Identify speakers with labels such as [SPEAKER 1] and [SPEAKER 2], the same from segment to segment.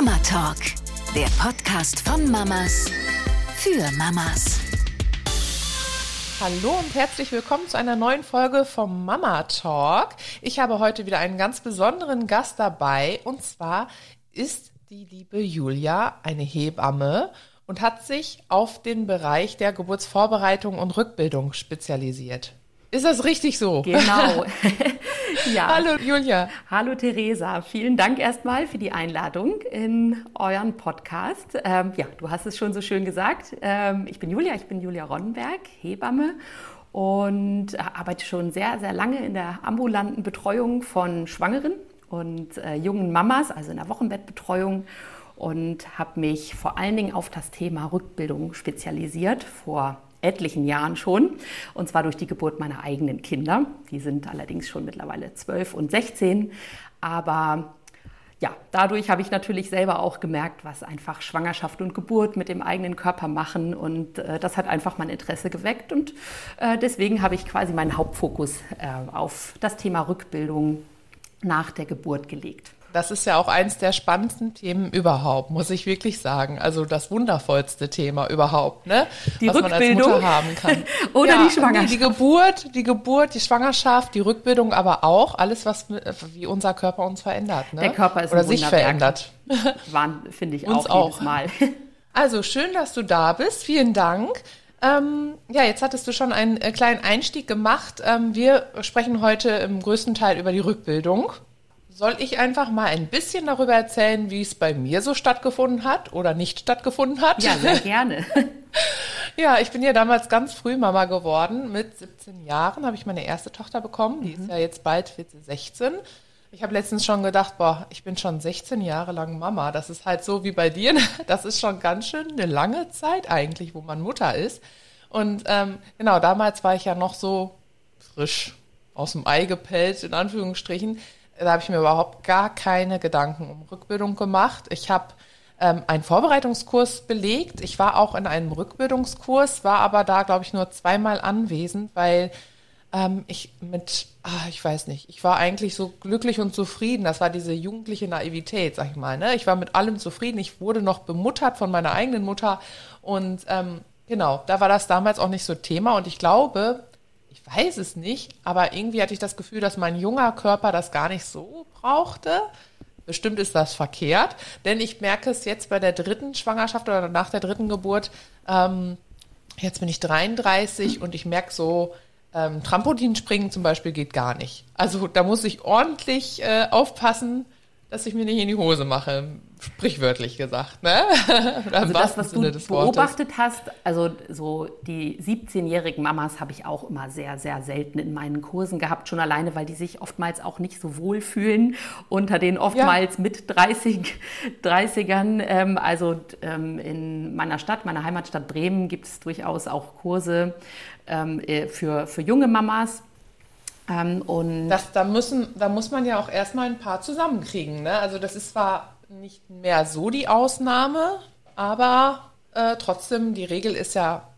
[SPEAKER 1] Mama Talk, der Podcast von Mamas für Mamas.
[SPEAKER 2] Hallo und herzlich willkommen zu einer neuen Folge vom Mama Talk. Ich habe heute wieder einen ganz besonderen Gast dabei und zwar ist die liebe Julia eine Hebamme und hat sich auf den Bereich der Geburtsvorbereitung und Rückbildung spezialisiert. Ist das richtig so?
[SPEAKER 3] Genau.
[SPEAKER 2] ja. Hallo Julia.
[SPEAKER 3] Hallo Theresa. Vielen Dank erstmal für die Einladung in euren Podcast. Ähm, ja, du hast es schon so schön gesagt. Ähm, ich bin Julia, ich bin Julia Ronnenberg, Hebamme und arbeite schon sehr, sehr lange in der ambulanten Betreuung von Schwangeren und äh, jungen Mamas, also in der Wochenbettbetreuung und habe mich vor allen Dingen auf das Thema Rückbildung spezialisiert vor etlichen Jahren schon, und zwar durch die Geburt meiner eigenen Kinder. Die sind allerdings schon mittlerweile 12 und 16, aber ja, dadurch habe ich natürlich selber auch gemerkt, was einfach Schwangerschaft und Geburt mit dem eigenen Körper machen. Und äh, das hat einfach mein Interesse geweckt. Und äh, deswegen habe ich quasi meinen Hauptfokus äh, auf das Thema Rückbildung nach der Geburt gelegt.
[SPEAKER 2] Das ist ja auch eins der spannendsten Themen überhaupt, muss ich wirklich sagen. Also das wundervollste Thema überhaupt, ne?
[SPEAKER 3] Die was Rückbildung. man als Mutter haben kann. Oder ja, die Schwangerschaft.
[SPEAKER 2] Die Geburt, die Geburt, die Schwangerschaft, die Rückbildung, aber auch alles, was wie unser Körper uns verändert. Ne?
[SPEAKER 3] Der Körper ist
[SPEAKER 2] oder sich verändert.
[SPEAKER 3] Finde ich uns auch, jedes Mal.
[SPEAKER 2] Also schön, dass du da bist. Vielen Dank. Ähm, ja, jetzt hattest du schon einen äh, kleinen Einstieg gemacht. Ähm, wir sprechen heute im größten Teil über die Rückbildung. Soll ich einfach mal ein bisschen darüber erzählen, wie es bei mir so stattgefunden hat oder nicht stattgefunden hat?
[SPEAKER 3] Ja, sehr gerne.
[SPEAKER 2] ja, ich bin ja damals ganz früh Mama geworden. Mit 17 Jahren habe ich meine erste Tochter bekommen. Die mhm. ist ja jetzt bald 14, 16. Ich habe letztens schon gedacht, boah, ich bin schon 16 Jahre lang Mama. Das ist halt so wie bei dir. Das ist schon ganz schön eine lange Zeit eigentlich, wo man Mutter ist. Und ähm, genau, damals war ich ja noch so frisch aus dem Ei gepellt, in Anführungsstrichen da habe ich mir überhaupt gar keine Gedanken um Rückbildung gemacht. Ich habe ähm, einen Vorbereitungskurs belegt. Ich war auch in einem Rückbildungskurs, war aber da, glaube ich, nur zweimal anwesend, weil ähm, ich mit, ach, ich weiß nicht, ich war eigentlich so glücklich und zufrieden. Das war diese jugendliche Naivität, sag ich mal. Ne? Ich war mit allem zufrieden. Ich wurde noch bemuttert von meiner eigenen Mutter und ähm, genau, da war das damals auch nicht so Thema. Und ich glaube, ich weiß es nicht, aber irgendwie hatte ich das Gefühl, dass mein junger Körper das gar nicht so brauchte. Bestimmt ist das verkehrt, denn ich merke es jetzt bei der dritten Schwangerschaft oder nach der dritten Geburt. Ähm, jetzt bin ich 33 und ich merke so, ähm, Trampolinspringen zum Beispiel geht gar nicht. Also da muss ich ordentlich äh, aufpassen, dass ich mir nicht in die Hose mache, sprichwörtlich gesagt. Ne?
[SPEAKER 3] also das, was Sinne du beobachtet hast, also so die 17-jährigen Mamas habe ich auch immer sehr, sehr selten in meinen Kursen gehabt, schon alleine, weil die sich oftmals auch nicht so wohl fühlen unter den oftmals ja. mit 30, 30ern. Ähm, also ähm, in meiner Stadt, meiner Heimatstadt Bremen, gibt es durchaus auch Kurse ähm, äh, für, für junge Mamas
[SPEAKER 2] ähm, und das, da, müssen, da muss man ja auch erstmal ein paar zusammenkriegen. Ne? Also das ist zwar nicht mehr so die Ausnahme, aber äh, trotzdem, die Regel ist ja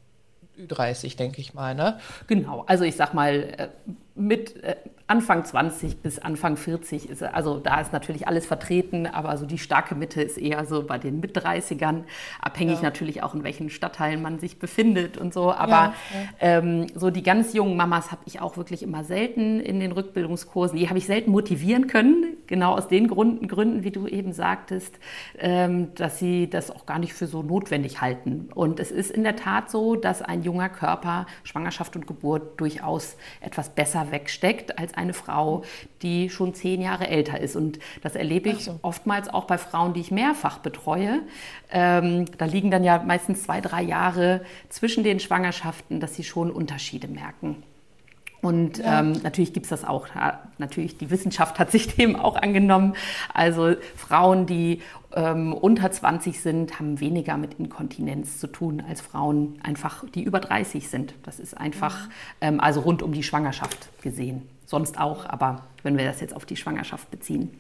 [SPEAKER 2] Ü30, denke ich mal. Ne?
[SPEAKER 3] Genau, also ich sag mal, äh, mit äh, Anfang 20 bis Anfang 40 ist, also da ist natürlich alles vertreten, aber so die starke Mitte ist eher so bei den Mit-30ern, abhängig ja. natürlich auch in welchen Stadtteilen man sich befindet und so. Aber ja, ja. Ähm, so die ganz jungen Mamas habe ich auch wirklich immer selten in den Rückbildungskursen. Die habe ich selten motivieren können, genau aus den Gründen, Gründen wie du eben sagtest, ähm, dass sie das auch gar nicht für so notwendig halten. Und es ist in der Tat so, dass ein junger Körper Schwangerschaft und Geburt durchaus etwas besser wegsteckt als eine Frau, die schon zehn Jahre älter ist. Und das erlebe ich so. oftmals auch bei Frauen, die ich mehrfach betreue. Ähm, da liegen dann ja meistens zwei, drei Jahre zwischen den Schwangerschaften, dass sie schon Unterschiede merken. Und ja. ähm, natürlich gibt es das auch. Natürlich, die Wissenschaft hat sich dem auch angenommen. Also Frauen, die ähm, unter 20 sind, haben weniger mit Inkontinenz zu tun als Frauen, einfach die über 30 sind. Das ist einfach, mhm. ähm, also rund um die Schwangerschaft gesehen. Sonst auch, aber wenn wir das jetzt auf die Schwangerschaft beziehen.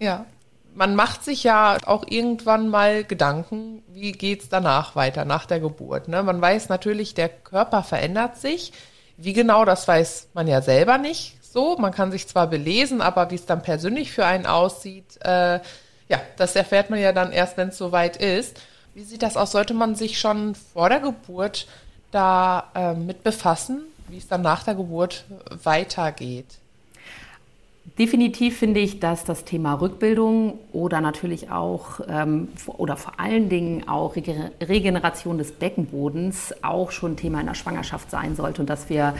[SPEAKER 2] Ja, man macht sich ja auch irgendwann mal Gedanken, wie geht es danach weiter, nach der Geburt. Ne? Man weiß natürlich, der Körper verändert sich wie genau, das weiß man ja selber nicht so. Man kann sich zwar belesen, aber wie es dann persönlich für einen aussieht, äh, ja, das erfährt man ja dann erst, wenn es soweit ist. Wie sieht das aus? Sollte man sich schon vor der Geburt da äh, mit befassen, wie es dann nach der Geburt weitergeht?
[SPEAKER 3] Definitiv finde ich, dass das Thema Rückbildung oder natürlich auch ähm, oder vor allen Dingen auch Regeneration des Beckenbodens auch schon Thema in der Schwangerschaft sein sollte und dass wir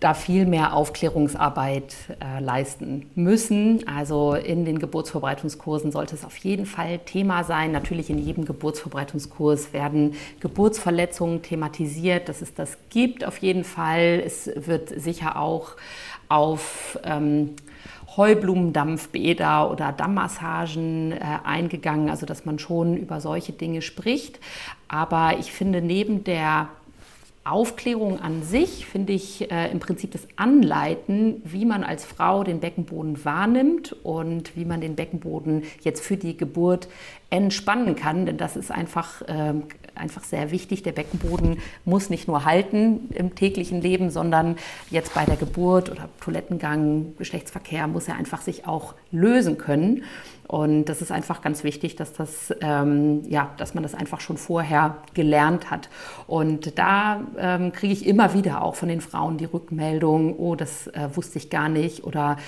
[SPEAKER 3] da viel mehr Aufklärungsarbeit äh, leisten müssen. Also in den Geburtsvorbereitungskursen sollte es auf jeden Fall Thema sein. Natürlich in jedem Geburtsvorbereitungskurs werden Geburtsverletzungen thematisiert, dass es das gibt auf jeden Fall. Es wird sicher auch auf ähm, Heublumendampfbäder oder Dammmassagen äh, eingegangen, also dass man schon über solche Dinge spricht. Aber ich finde, neben der Aufklärung an sich finde ich äh, im Prinzip das Anleiten, wie man als Frau den Beckenboden wahrnimmt und wie man den Beckenboden jetzt für die Geburt entspannen kann, denn das ist einfach, äh, einfach sehr wichtig. Der Beckenboden muss nicht nur halten im täglichen Leben, sondern jetzt bei der Geburt oder Toilettengang, Geschlechtsverkehr muss er einfach sich auch lösen können. Und das ist einfach ganz wichtig, dass, das, ähm, ja, dass man das einfach schon vorher gelernt hat. Und da ähm, kriege ich immer wieder auch von den Frauen die Rückmeldung, oh, das äh, wusste ich gar nicht. Oder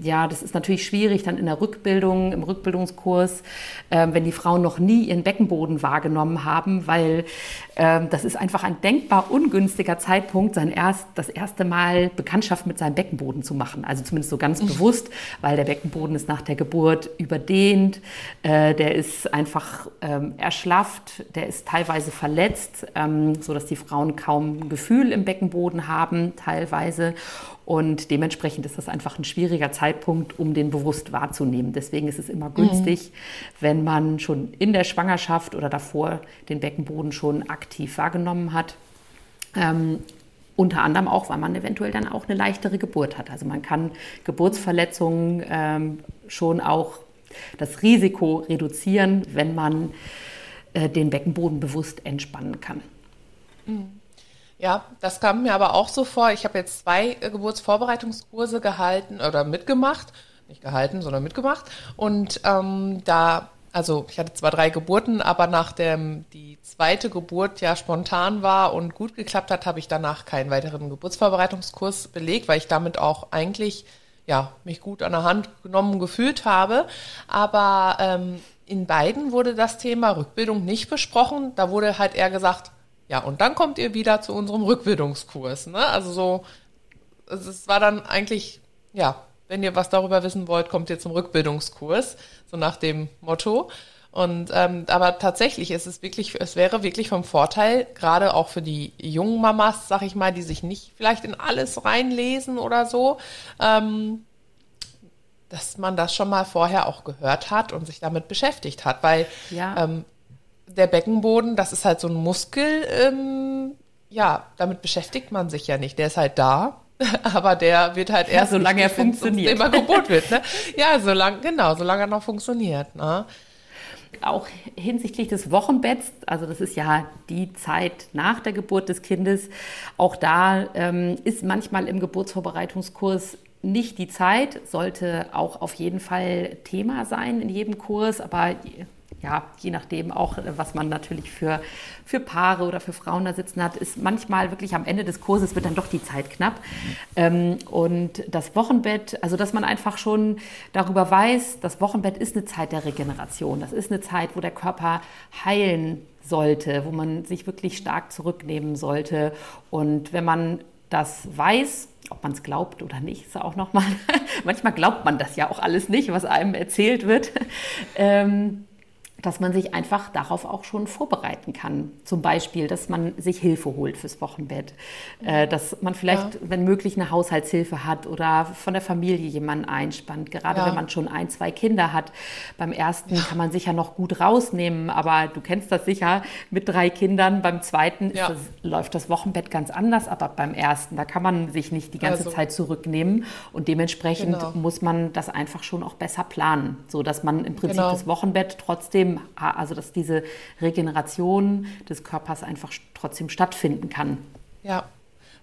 [SPEAKER 3] ja, das ist natürlich schwierig dann in der Rückbildung, im Rückbildungskurs, äh, wenn die Frauen noch nie ihren Beckenboden wahrgenommen haben, weil äh, das ist einfach ein denkbar ungünstiger Zeitpunkt, sein erst, das erste Mal Bekanntschaft mit seinem Beckenboden zu machen. Also zumindest so ganz bewusst, weil der Beckenboden ist nach der Geburt überdehnt, äh, der ist einfach ähm, erschlafft, der ist teilweise verletzt, ähm, sodass die Frauen kaum Gefühl im Beckenboden haben, teilweise. Und dementsprechend ist das einfach ein schwieriger Zeitpunkt, um den bewusst wahrzunehmen. Deswegen ist es immer günstig, mhm. wenn man schon in der Schwangerschaft oder davor den Beckenboden schon aktiv wahrgenommen hat. Ähm, unter anderem auch, weil man eventuell dann auch eine leichtere Geburt hat. Also man kann Geburtsverletzungen ähm, schon auch das Risiko reduzieren, wenn man äh, den Beckenboden bewusst entspannen kann.
[SPEAKER 2] Mhm. Ja, das kam mir aber auch so vor. Ich habe jetzt zwei äh, Geburtsvorbereitungskurse gehalten oder mitgemacht. Nicht gehalten, sondern mitgemacht. Und ähm, da, also ich hatte zwar drei Geburten, aber nachdem die zweite Geburt ja spontan war und gut geklappt hat, habe ich danach keinen weiteren Geburtsvorbereitungskurs belegt, weil ich damit auch eigentlich ja, mich gut an der Hand genommen gefühlt habe. Aber ähm, in beiden wurde das Thema Rückbildung nicht besprochen. Da wurde halt eher gesagt, ja, und dann kommt ihr wieder zu unserem Rückbildungskurs. Ne? Also so, es war dann eigentlich, ja, wenn ihr was darüber wissen wollt, kommt ihr zum Rückbildungskurs, so nach dem Motto. Und ähm, aber tatsächlich ist es wirklich, es wäre wirklich vom Vorteil, gerade auch für die jungen Mamas, sag ich mal, die sich nicht vielleicht in alles reinlesen oder so, ähm, dass man das schon mal vorher auch gehört hat und sich damit beschäftigt hat, weil ja. ähm, der Beckenboden, das ist halt so ein Muskel, ähm, ja, damit beschäftigt man sich ja nicht. Der ist halt da, aber der wird halt erst,
[SPEAKER 3] ja, solange er funktioniert.
[SPEAKER 2] Immer Geburt wird, ne? Ja, solange, genau, solange er noch funktioniert, ne?
[SPEAKER 3] Auch hinsichtlich des Wochenbetts, also das ist ja die Zeit nach der Geburt des Kindes, auch da ähm, ist manchmal im Geburtsvorbereitungskurs nicht die Zeit, sollte auch auf jeden Fall Thema sein in jedem Kurs, aber ja, je nachdem auch, äh, was man natürlich für, für Paare oder für Frauen da sitzen hat, ist manchmal wirklich am Ende des Kurses wird dann doch die Zeit knapp. Ähm, und das Wochenbett, also dass man einfach schon darüber weiß, das Wochenbett ist eine Zeit der Regeneration. Das ist eine Zeit, wo der Körper heilen sollte, wo man sich wirklich stark zurücknehmen sollte. Und wenn man das weiß, ob man es glaubt oder nicht, ist auch nochmal, manchmal glaubt man das ja auch alles nicht, was einem erzählt wird. Ähm, dass man sich einfach darauf auch schon vorbereiten kann. Zum Beispiel, dass man sich Hilfe holt fürs Wochenbett, äh, dass man vielleicht, ja. wenn möglich, eine Haushaltshilfe hat oder von der Familie jemanden einspannt. Gerade ja. wenn man schon ein, zwei Kinder hat. Beim ersten ja. kann man sich ja noch gut rausnehmen, aber du kennst das sicher mit drei Kindern. Beim zweiten das, läuft das Wochenbett ganz anders, aber beim ersten, da kann man sich nicht die ganze also. Zeit zurücknehmen und dementsprechend genau. muss man das einfach schon auch besser planen, so dass man im Prinzip genau. das Wochenbett trotzdem trotzdem, also dass diese Regeneration des Körpers einfach trotzdem stattfinden kann.
[SPEAKER 2] Ja,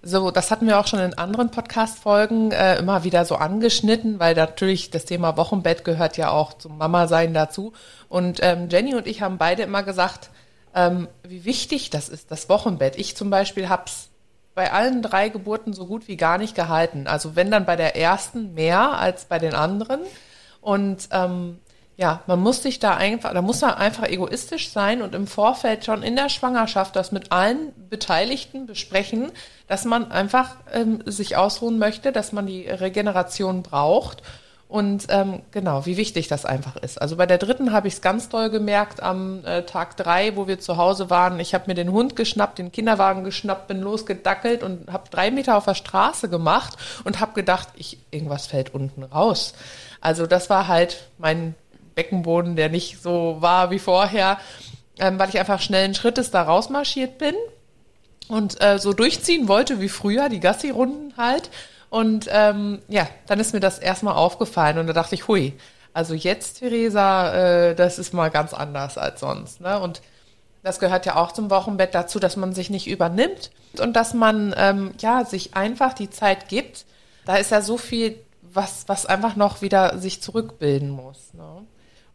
[SPEAKER 2] so, das hatten wir auch schon in anderen Podcast-Folgen äh, immer wieder so angeschnitten, weil natürlich das Thema Wochenbett gehört ja auch zum Mama-Sein dazu. Und ähm, Jenny und ich haben beide immer gesagt, ähm, wie wichtig das ist, das Wochenbett. Ich zum Beispiel hab's bei allen drei Geburten so gut wie gar nicht gehalten. Also wenn dann bei der ersten mehr als bei den anderen. Und ähm, ja, man muss sich da einfach, da muss man einfach egoistisch sein und im Vorfeld schon in der Schwangerschaft das mit allen Beteiligten besprechen, dass man einfach ähm, sich ausruhen möchte, dass man die Regeneration braucht und ähm, genau, wie wichtig das einfach ist. Also bei der dritten habe ich es ganz doll gemerkt am äh, Tag drei, wo wir zu Hause waren. Ich habe mir den Hund geschnappt, den Kinderwagen geschnappt, bin losgedackelt und habe drei Meter auf der Straße gemacht und habe gedacht, ich irgendwas fällt unten raus. Also das war halt mein Beckenboden, der nicht so war wie vorher, ähm, weil ich einfach schnellen Schrittes da rausmarschiert bin und äh, so durchziehen wollte wie früher, die Gassi-Runden halt. Und ähm, ja, dann ist mir das erstmal aufgefallen und da dachte ich, hui, also jetzt, Theresa, äh, das ist mal ganz anders als sonst. Ne? Und das gehört ja auch zum Wochenbett dazu, dass man sich nicht übernimmt und dass man ähm, ja sich einfach die Zeit gibt. Da ist ja so viel, was, was einfach noch wieder sich zurückbilden muss. Ne?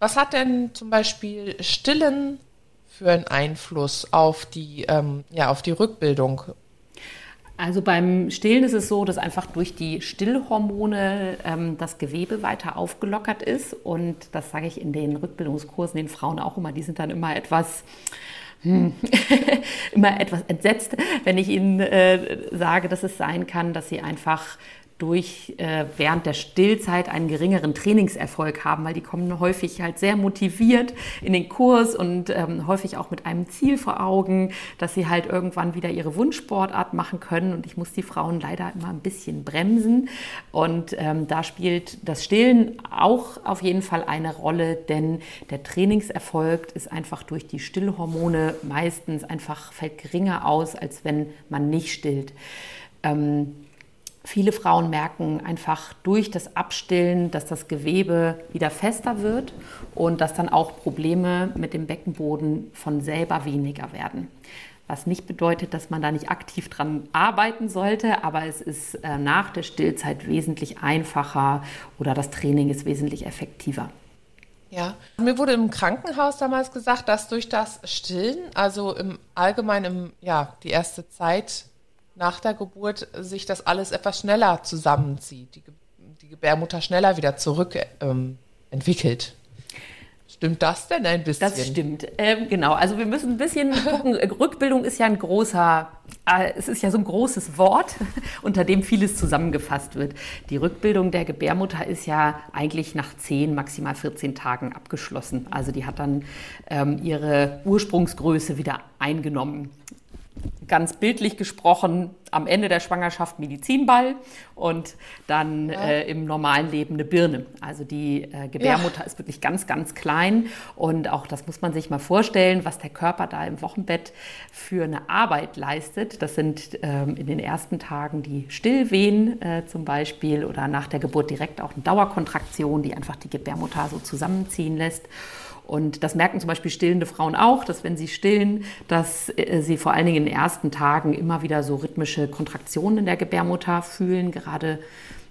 [SPEAKER 2] Was hat denn zum Beispiel Stillen für einen Einfluss auf die, ähm, ja, auf die Rückbildung?
[SPEAKER 3] Also beim Stillen ist es so, dass einfach durch die Stillhormone ähm, das Gewebe weiter aufgelockert ist. Und das sage ich in den Rückbildungskursen den Frauen auch immer. Die sind dann immer etwas hm, immer etwas entsetzt, wenn ich ihnen äh, sage, dass es sein kann, dass sie einfach durch äh, während der Stillzeit einen geringeren Trainingserfolg haben, weil die kommen häufig halt sehr motiviert in den Kurs und ähm, häufig auch mit einem Ziel vor Augen, dass sie halt irgendwann wieder ihre Wunschsportart machen können. Und ich muss die Frauen leider immer ein bisschen bremsen. Und ähm, da spielt das Stillen auch auf jeden Fall eine Rolle, denn der Trainingserfolg ist einfach durch die Stillhormone meistens einfach fällt geringer aus, als wenn man nicht stillt. Ähm, Viele Frauen merken einfach durch das Abstillen, dass das Gewebe wieder fester wird und dass dann auch Probleme mit dem Beckenboden von selber weniger werden. Was nicht bedeutet, dass man da nicht aktiv dran arbeiten sollte, aber es ist äh, nach der Stillzeit wesentlich einfacher oder das Training ist wesentlich effektiver.
[SPEAKER 2] Ja, mir wurde im Krankenhaus damals gesagt, dass durch das Stillen, also im Allgemeinen, ja, die erste Zeit nach der Geburt sich das alles etwas schneller zusammenzieht, die, die Gebärmutter schneller wieder zurück ähm, entwickelt. Stimmt das denn ein bisschen?
[SPEAKER 3] Das stimmt, ähm, genau. Also wir müssen ein bisschen gucken. Rückbildung ist ja ein großer, äh, es ist ja so ein großes Wort, unter dem vieles zusammengefasst wird. Die Rückbildung der Gebärmutter ist ja eigentlich nach 10, maximal 14 Tagen abgeschlossen. Also die hat dann ähm, ihre Ursprungsgröße wieder eingenommen ganz bildlich gesprochen am Ende der Schwangerschaft Medizinball und dann ja. äh, im normalen Leben eine Birne. Also die äh, Gebärmutter ja. ist wirklich ganz, ganz klein und auch das muss man sich mal vorstellen, was der Körper da im Wochenbett für eine Arbeit leistet. Das sind ähm, in den ersten Tagen die Stillwehen äh, zum Beispiel oder nach der Geburt direkt auch eine Dauerkontraktion, die einfach die Gebärmutter so zusammenziehen lässt. Und das merken zum Beispiel stillende Frauen auch, dass wenn sie stillen, dass äh, sie vor allen Dingen in den ersten Tagen immer wieder so rhythmische Kontraktionen in der Gebärmutter fühlen, gerade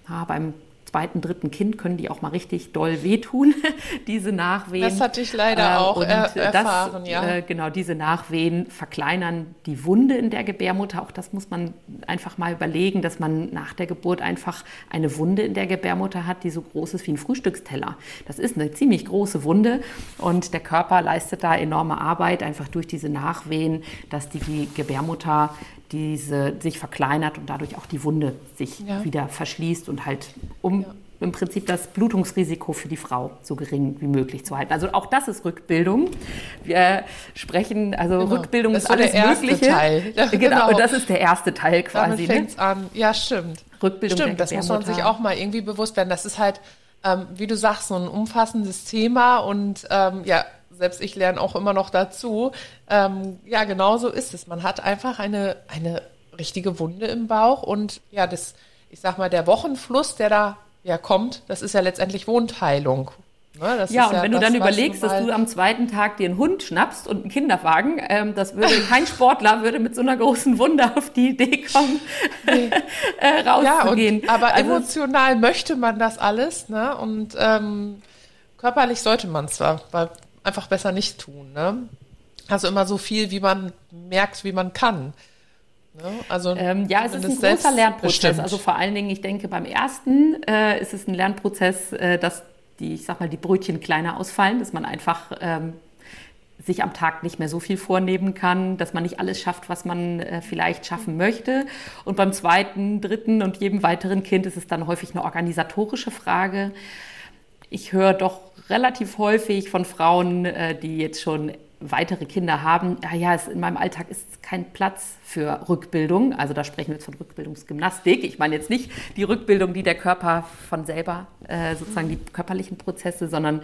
[SPEAKER 3] ja, beim zweiten, dritten Kind können die auch mal richtig doll wehtun, diese Nachwehen.
[SPEAKER 2] Das hatte ich leider äh, auch er erfahren,
[SPEAKER 3] das, ja. Äh, genau, diese Nachwehen verkleinern die Wunde in der Gebärmutter. Auch das muss man einfach mal überlegen, dass man nach der Geburt einfach eine Wunde in der Gebärmutter hat, die so groß ist wie ein Frühstücksteller. Das ist eine ziemlich große Wunde und der Körper leistet da enorme Arbeit, einfach durch diese Nachwehen, dass die Gebärmutter diese sich verkleinert und dadurch auch die Wunde sich ja. wieder verschließt und halt um ja. im Prinzip das Blutungsrisiko für die Frau so gering wie möglich zu halten. Also auch das ist Rückbildung. Wir sprechen, also genau. Rückbildung das ist, alles der erste Mögliche. Teil.
[SPEAKER 2] Ja,
[SPEAKER 3] genau. genau. Und das ist der erste Teil quasi.
[SPEAKER 2] Damit fängt's ne? an. Ja, stimmt.
[SPEAKER 3] Rückbildung
[SPEAKER 2] stimmt, das muss man sich auch mal irgendwie bewusst werden. Das ist halt, ähm, wie du sagst, so ein umfassendes Thema und ähm, ja, selbst ich lerne auch immer noch dazu. Ähm, ja, genau so ist es. Man hat einfach eine, eine richtige Wunde im Bauch und ja, das, ich sag mal, der Wochenfluss, der da ja kommt, das ist ja letztendlich Wundheilung.
[SPEAKER 3] Ne, ja, und ja wenn das, du dann überlegst, dass du am zweiten Tag dir einen Hund schnappst und einen Kinderwagen, ähm, das würde kein Sportler würde mit so einer großen Wunde auf die Idee kommen, nee. äh, rauszugehen.
[SPEAKER 2] Ja, und, aber also, emotional möchte man das alles, ne? Und ähm, körperlich sollte man zwar, einfach besser nicht tun, ne? Also immer so viel, wie man merkt, wie man kann.
[SPEAKER 3] Ne? Also ähm, ja, es ist ein großer Lernprozess. Bestimmt. Also vor allen Dingen, ich denke, beim ersten äh, ist es ein Lernprozess, äh, dass die, ich sag mal, die Brötchen kleiner ausfallen, dass man einfach ähm, sich am Tag nicht mehr so viel vornehmen kann, dass man nicht alles schafft, was man äh, vielleicht schaffen möchte. Und beim zweiten, dritten und jedem weiteren Kind ist es dann häufig eine organisatorische Frage. Ich höre doch relativ häufig von Frauen, äh, die jetzt schon weitere Kinder haben, ja, ja, es, in meinem Alltag ist kein Platz für Rückbildung. Also da sprechen wir jetzt von Rückbildungsgymnastik. Ich meine jetzt nicht die Rückbildung, die der Körper von selber, äh, sozusagen die körperlichen Prozesse, sondern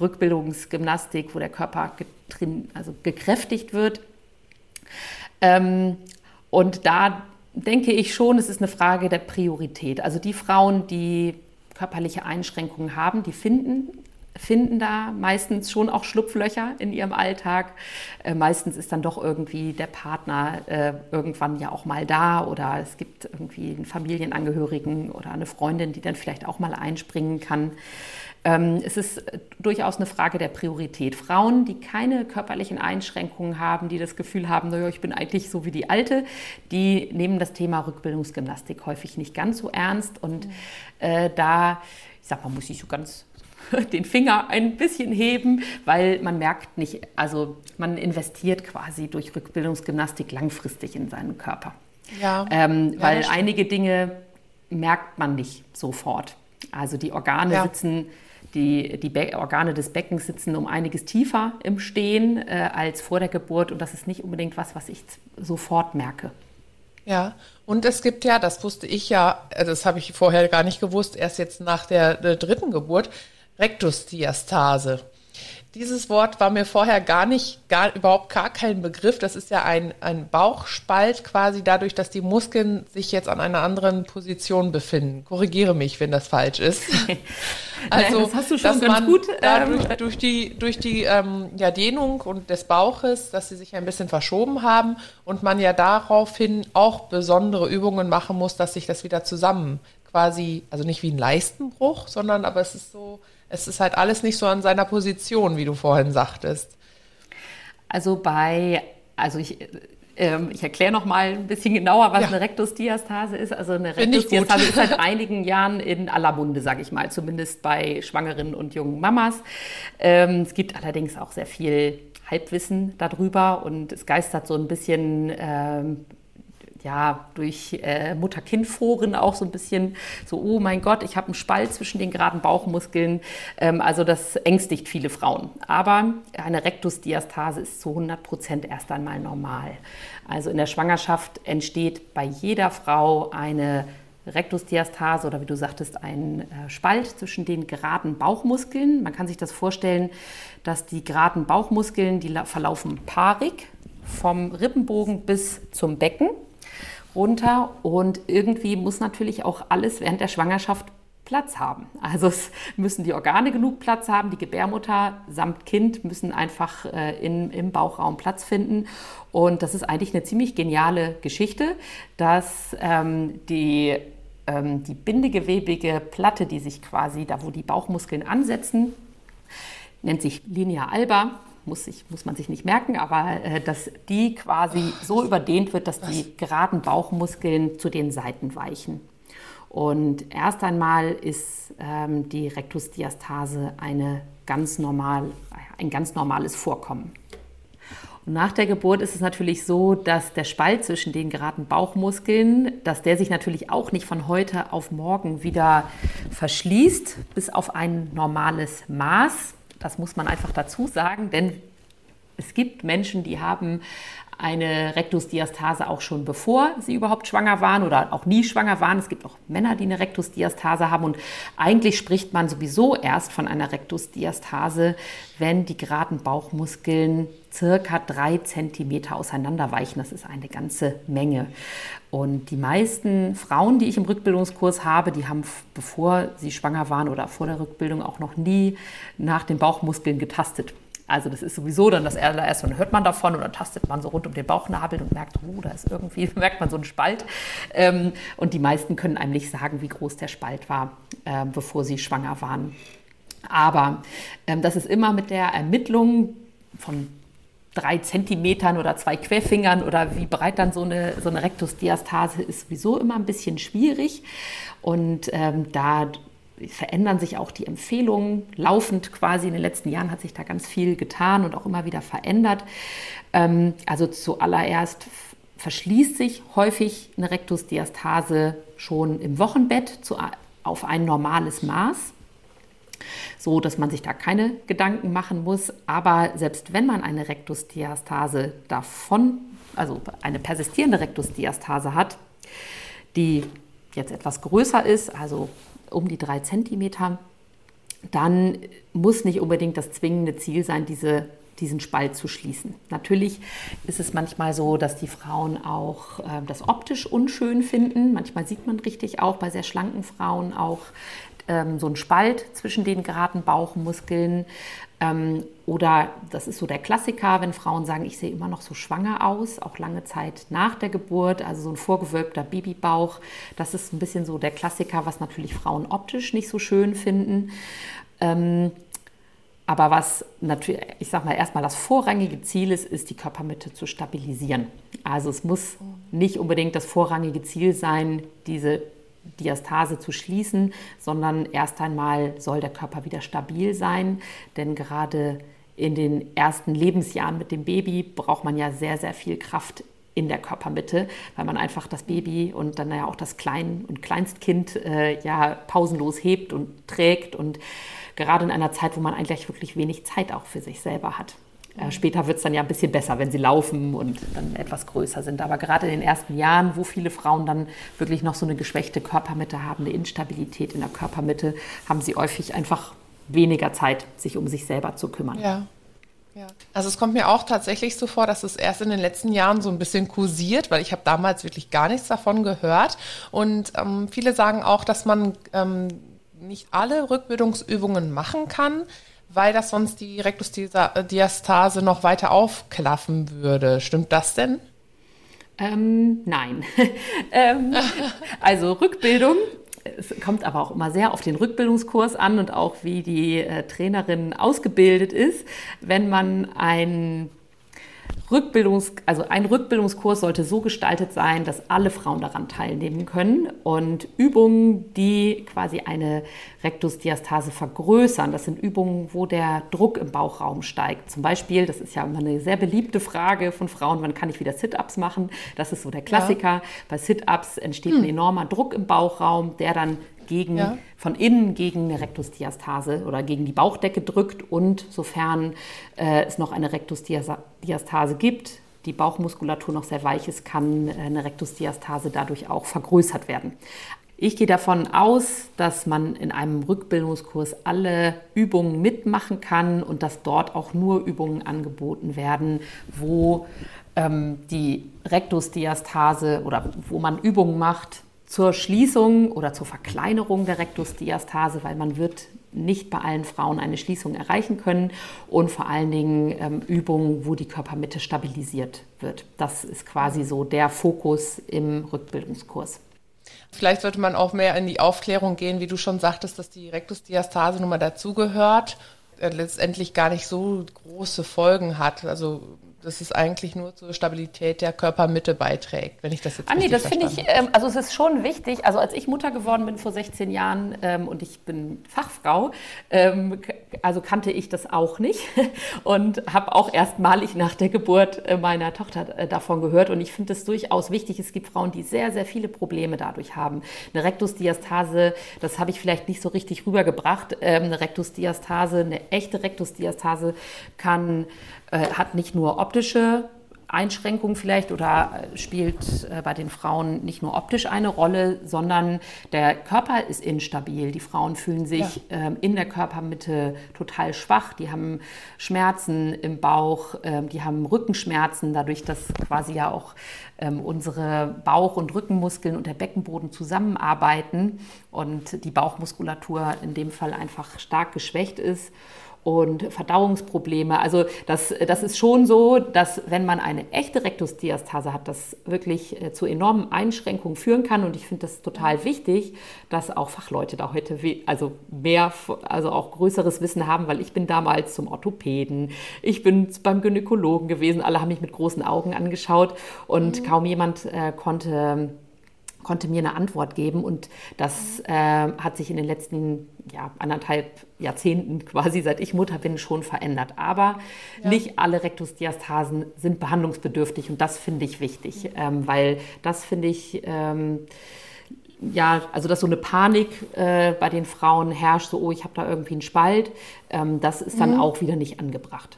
[SPEAKER 3] Rückbildungsgymnastik, wo der Körper getrin, also gekräftigt wird. Ähm, und da denke ich schon, es ist eine Frage der Priorität. Also die Frauen, die körperliche Einschränkungen haben, die finden finden da meistens schon auch Schlupflöcher in ihrem Alltag. Äh, meistens ist dann doch irgendwie der Partner äh, irgendwann ja auch mal da oder es gibt irgendwie einen Familienangehörigen oder eine Freundin, die dann vielleicht auch mal einspringen kann. Ähm, es ist durchaus eine Frage der Priorität. Frauen, die keine körperlichen Einschränkungen haben, die das Gefühl haben, naja, ich bin eigentlich so wie die Alte, die nehmen das Thema Rückbildungsgymnastik häufig nicht ganz so ernst und äh, da ich sag mal, muss ich so ganz den Finger ein bisschen heben, weil man merkt nicht, also man investiert quasi durch Rückbildungsgymnastik langfristig in seinen Körper. Ja. Ähm, ja weil einige Dinge merkt man nicht sofort. Also die Organe ja. sitzen, die, die Organe des Beckens sitzen um einiges tiefer im Stehen äh, als vor der Geburt und das ist nicht unbedingt was, was ich sofort merke.
[SPEAKER 2] Ja, und es gibt ja, das wusste ich ja, äh, das habe ich vorher gar nicht gewusst, erst jetzt nach der, der dritten Geburt, Rektusdiastase. Dieses Wort war mir vorher gar nicht, gar, überhaupt gar kein Begriff. Das ist ja ein, ein Bauchspalt quasi dadurch, dass die Muskeln sich jetzt an einer anderen Position befinden. Korrigiere mich, wenn das falsch ist.
[SPEAKER 3] Also, das hast du schon ganz gut.
[SPEAKER 2] Dadurch, ähm, durch die, durch die ähm, ja, Dehnung und des Bauches, dass sie sich ein bisschen verschoben haben und man ja daraufhin auch besondere Übungen machen muss, dass sich das wieder zusammen quasi, also nicht wie ein Leistenbruch, sondern aber es ist so, es ist halt alles nicht so an seiner Position, wie du vorhin sagtest.
[SPEAKER 3] Also bei, also ich, ähm, ich erkläre noch mal ein bisschen genauer, was ja. eine Rektusdiastase ist. Also eine Rektusdiastase ist seit einigen Jahren in aller Munde, sage ich mal, zumindest bei schwangeren und jungen Mamas. Ähm, es gibt allerdings auch sehr viel Halbwissen darüber und es geistert so ein bisschen ähm, ja, durch äh, Mutter-Kind-Foren auch so ein bisschen so, oh mein Gott, ich habe einen Spalt zwischen den geraden Bauchmuskeln. Ähm, also das ängstigt viele Frauen. Aber eine Rektusdiastase ist zu 100 Prozent erst einmal normal. Also in der Schwangerschaft entsteht bei jeder Frau eine Rektusdiastase oder wie du sagtest, ein äh, Spalt zwischen den geraden Bauchmuskeln. Man kann sich das vorstellen, dass die geraden Bauchmuskeln, die verlaufen paarig vom Rippenbogen bis zum Becken runter und irgendwie muss natürlich auch alles während der Schwangerschaft Platz haben. Also es müssen die Organe genug Platz haben, die Gebärmutter samt Kind müssen einfach äh, in, im Bauchraum Platz finden. Und das ist eigentlich eine ziemlich geniale Geschichte, dass ähm, die, ähm, die bindegewebige Platte, die sich quasi da, wo die Bauchmuskeln ansetzen, nennt sich Linea alba, muss, ich, muss man sich nicht merken, aber äh, dass die quasi so überdehnt wird, dass die geraden Bauchmuskeln zu den Seiten weichen. Und erst einmal ist ähm, die Rektusdiastase eine ganz normal, ein ganz normales Vorkommen. Und nach der Geburt ist es natürlich so, dass der Spalt zwischen den geraden Bauchmuskeln, dass der sich natürlich auch nicht von heute auf morgen wieder verschließt, bis auf ein normales Maß. Das muss man einfach dazu sagen, denn es gibt Menschen, die haben eine Rektusdiastase auch schon bevor sie überhaupt schwanger waren oder auch nie schwanger waren. Es gibt auch Männer, die eine Rektusdiastase haben und eigentlich spricht man sowieso erst von einer Rektusdiastase, wenn die geraden Bauchmuskeln circa drei Zentimeter auseinanderweichen. Das ist eine ganze Menge. Und die meisten Frauen, die ich im Rückbildungskurs habe, die haben, bevor sie schwanger waren oder vor der Rückbildung auch noch nie nach den Bauchmuskeln getastet. Also das ist sowieso dann das allererste, dann hört man davon und dann tastet man so rund um den Bauchnabel und merkt, oh, da ist irgendwie, merkt man so einen Spalt. Ähm, und die meisten können einem nicht sagen, wie groß der Spalt war, äh, bevor sie schwanger waren. Aber ähm, das ist immer mit der Ermittlung von drei Zentimetern oder zwei Querfingern oder wie breit dann so eine, so eine Rektusdiastase ist sowieso immer ein bisschen schwierig. Und ähm, da verändern sich auch die Empfehlungen laufend quasi. In den letzten Jahren hat sich da ganz viel getan und auch immer wieder verändert. Ähm, also zuallererst verschließt sich häufig eine Rektusdiastase schon im Wochenbett zu, auf ein normales Maß so dass man sich da keine Gedanken machen muss. Aber selbst wenn man eine Rektusdiastase davon, also eine persistierende Rektusdiastase hat, die jetzt etwas größer ist, also um die drei Zentimeter, dann muss nicht unbedingt das zwingende Ziel sein, diese, diesen Spalt zu schließen. Natürlich ist es manchmal so, dass die Frauen auch äh, das optisch unschön finden. Manchmal sieht man richtig auch bei sehr schlanken Frauen auch ähm, so einen Spalt zwischen den geraden Bauchmuskeln. Ähm, oder das ist so der Klassiker, wenn Frauen sagen, ich sehe immer noch so schwanger aus, auch lange Zeit nach der Geburt, also so ein vorgewölbter Babybauch. Das ist ein bisschen so der Klassiker, was natürlich Frauen optisch nicht so schön finden. Ähm, aber was natürlich, ich sag mal, erstmal das vorrangige Ziel ist, ist die Körpermitte zu stabilisieren. Also es muss nicht unbedingt das vorrangige Ziel sein, diese Diastase zu schließen, sondern erst einmal soll der Körper wieder stabil sein, denn gerade in den ersten Lebensjahren mit dem Baby braucht man ja sehr, sehr viel Kraft in der Körpermitte, weil man einfach das Baby und dann ja auch das Klein- und Kleinstkind äh, ja pausenlos hebt und trägt und gerade in einer Zeit, wo man eigentlich wirklich wenig Zeit auch für sich selber hat. Äh, später wird es dann ja ein bisschen besser, wenn sie laufen und dann etwas größer sind. Aber gerade in den ersten Jahren, wo viele Frauen dann wirklich noch so eine geschwächte Körpermitte haben, eine Instabilität in der Körpermitte, haben sie häufig einfach weniger Zeit, sich um sich selber zu kümmern.
[SPEAKER 2] Ja. Ja. Also es kommt mir auch tatsächlich so vor, dass es erst in den letzten Jahren so ein bisschen kursiert, weil ich habe damals wirklich gar nichts davon gehört. Und ähm, viele sagen auch, dass man ähm, nicht alle Rückbildungsübungen machen kann, weil das sonst die Rektusdiastase noch weiter aufklaffen würde. Stimmt das denn?
[SPEAKER 3] Ähm, nein. ähm, also Rückbildung. Es kommt aber auch immer sehr auf den Rückbildungskurs an und auch wie die äh, Trainerin ausgebildet ist. Wenn man ein Rückbildungs, also ein Rückbildungskurs sollte so gestaltet sein, dass alle Frauen daran teilnehmen können und Übungen, die quasi eine Rektusdiastase vergrößern, das sind Übungen, wo der Druck im Bauchraum steigt. Zum Beispiel, das ist ja immer eine sehr beliebte Frage von Frauen, wann kann ich wieder Sit-ups machen? Das ist so der Klassiker. Ja. Bei Sit-ups entsteht hm. ein enormer Druck im Bauchraum, der dann gegen, ja. von innen gegen eine Rektusdiastase oder gegen die Bauchdecke drückt und sofern äh, es noch eine Rektusdiastase gibt, die Bauchmuskulatur noch sehr weich ist, kann äh, eine Rektusdiastase dadurch auch vergrößert werden. Ich gehe davon aus, dass man in einem Rückbildungskurs alle Übungen mitmachen kann und dass dort auch nur Übungen angeboten werden, wo ähm, die Rektusdiastase oder wo man Übungen macht, zur Schließung oder zur Verkleinerung der Rektusdiastase, weil man wird nicht bei allen Frauen eine Schließung erreichen können und vor allen Dingen ähm, Übungen, wo die Körpermitte stabilisiert wird. Das ist quasi so der Fokus im Rückbildungskurs.
[SPEAKER 2] Vielleicht sollte man auch mehr in die Aufklärung gehen, wie du schon sagtest, dass die Rektusdiastase nun mal dazugehört, äh, letztendlich gar nicht so große Folgen hat. Also dass es eigentlich nur zur Stabilität der Körpermitte beiträgt, wenn ich das jetzt
[SPEAKER 3] ah, nee, das finde ich, ähm, also es ist schon wichtig. Also als ich Mutter geworden bin vor 16 Jahren ähm, und ich bin Fachfrau, ähm, also kannte ich das auch nicht und habe auch erstmalig nach der Geburt äh, meiner Tochter äh, davon gehört. Und ich finde es durchaus wichtig. Es gibt Frauen, die sehr, sehr viele Probleme dadurch haben. Eine Rektusdiastase, das habe ich vielleicht nicht so richtig rübergebracht. Ähm, eine Rektusdiastase, eine echte Rektusdiastase kann äh, hat nicht nur optische Einschränkung vielleicht oder äh, spielt äh, bei den Frauen nicht nur optisch eine Rolle, sondern der Körper ist instabil. Die Frauen fühlen sich ja. ähm, in der Körpermitte total schwach. Die haben Schmerzen im Bauch, ähm, die haben Rückenschmerzen, dadurch, dass quasi ja auch ähm, unsere Bauch- und Rückenmuskeln und der Beckenboden zusammenarbeiten und die Bauchmuskulatur in dem Fall einfach stark geschwächt ist und Verdauungsprobleme. Also das, das ist schon so, dass wenn man eine echte Rektusdiastase hat, das wirklich äh, zu enormen Einschränkungen führen kann. Und ich finde das total wichtig, dass auch Fachleute da heute also mehr, also auch größeres Wissen haben, weil ich bin damals zum Orthopäden, ich bin beim Gynäkologen gewesen, alle haben mich mit großen Augen angeschaut und mhm. kaum jemand äh, konnte konnte mir eine Antwort geben. Und das äh, hat sich in den letzten ja, anderthalb Jahrzehnten quasi, seit ich Mutter bin, schon verändert. Aber ja. nicht alle Rektusdiastasen sind behandlungsbedürftig und das finde ich wichtig, ähm, weil das finde ich. Ähm, ja, also dass so eine Panik äh, bei den Frauen herrscht, so, oh, ich habe da irgendwie einen Spalt, ähm, das ist dann mhm. auch wieder nicht angebracht.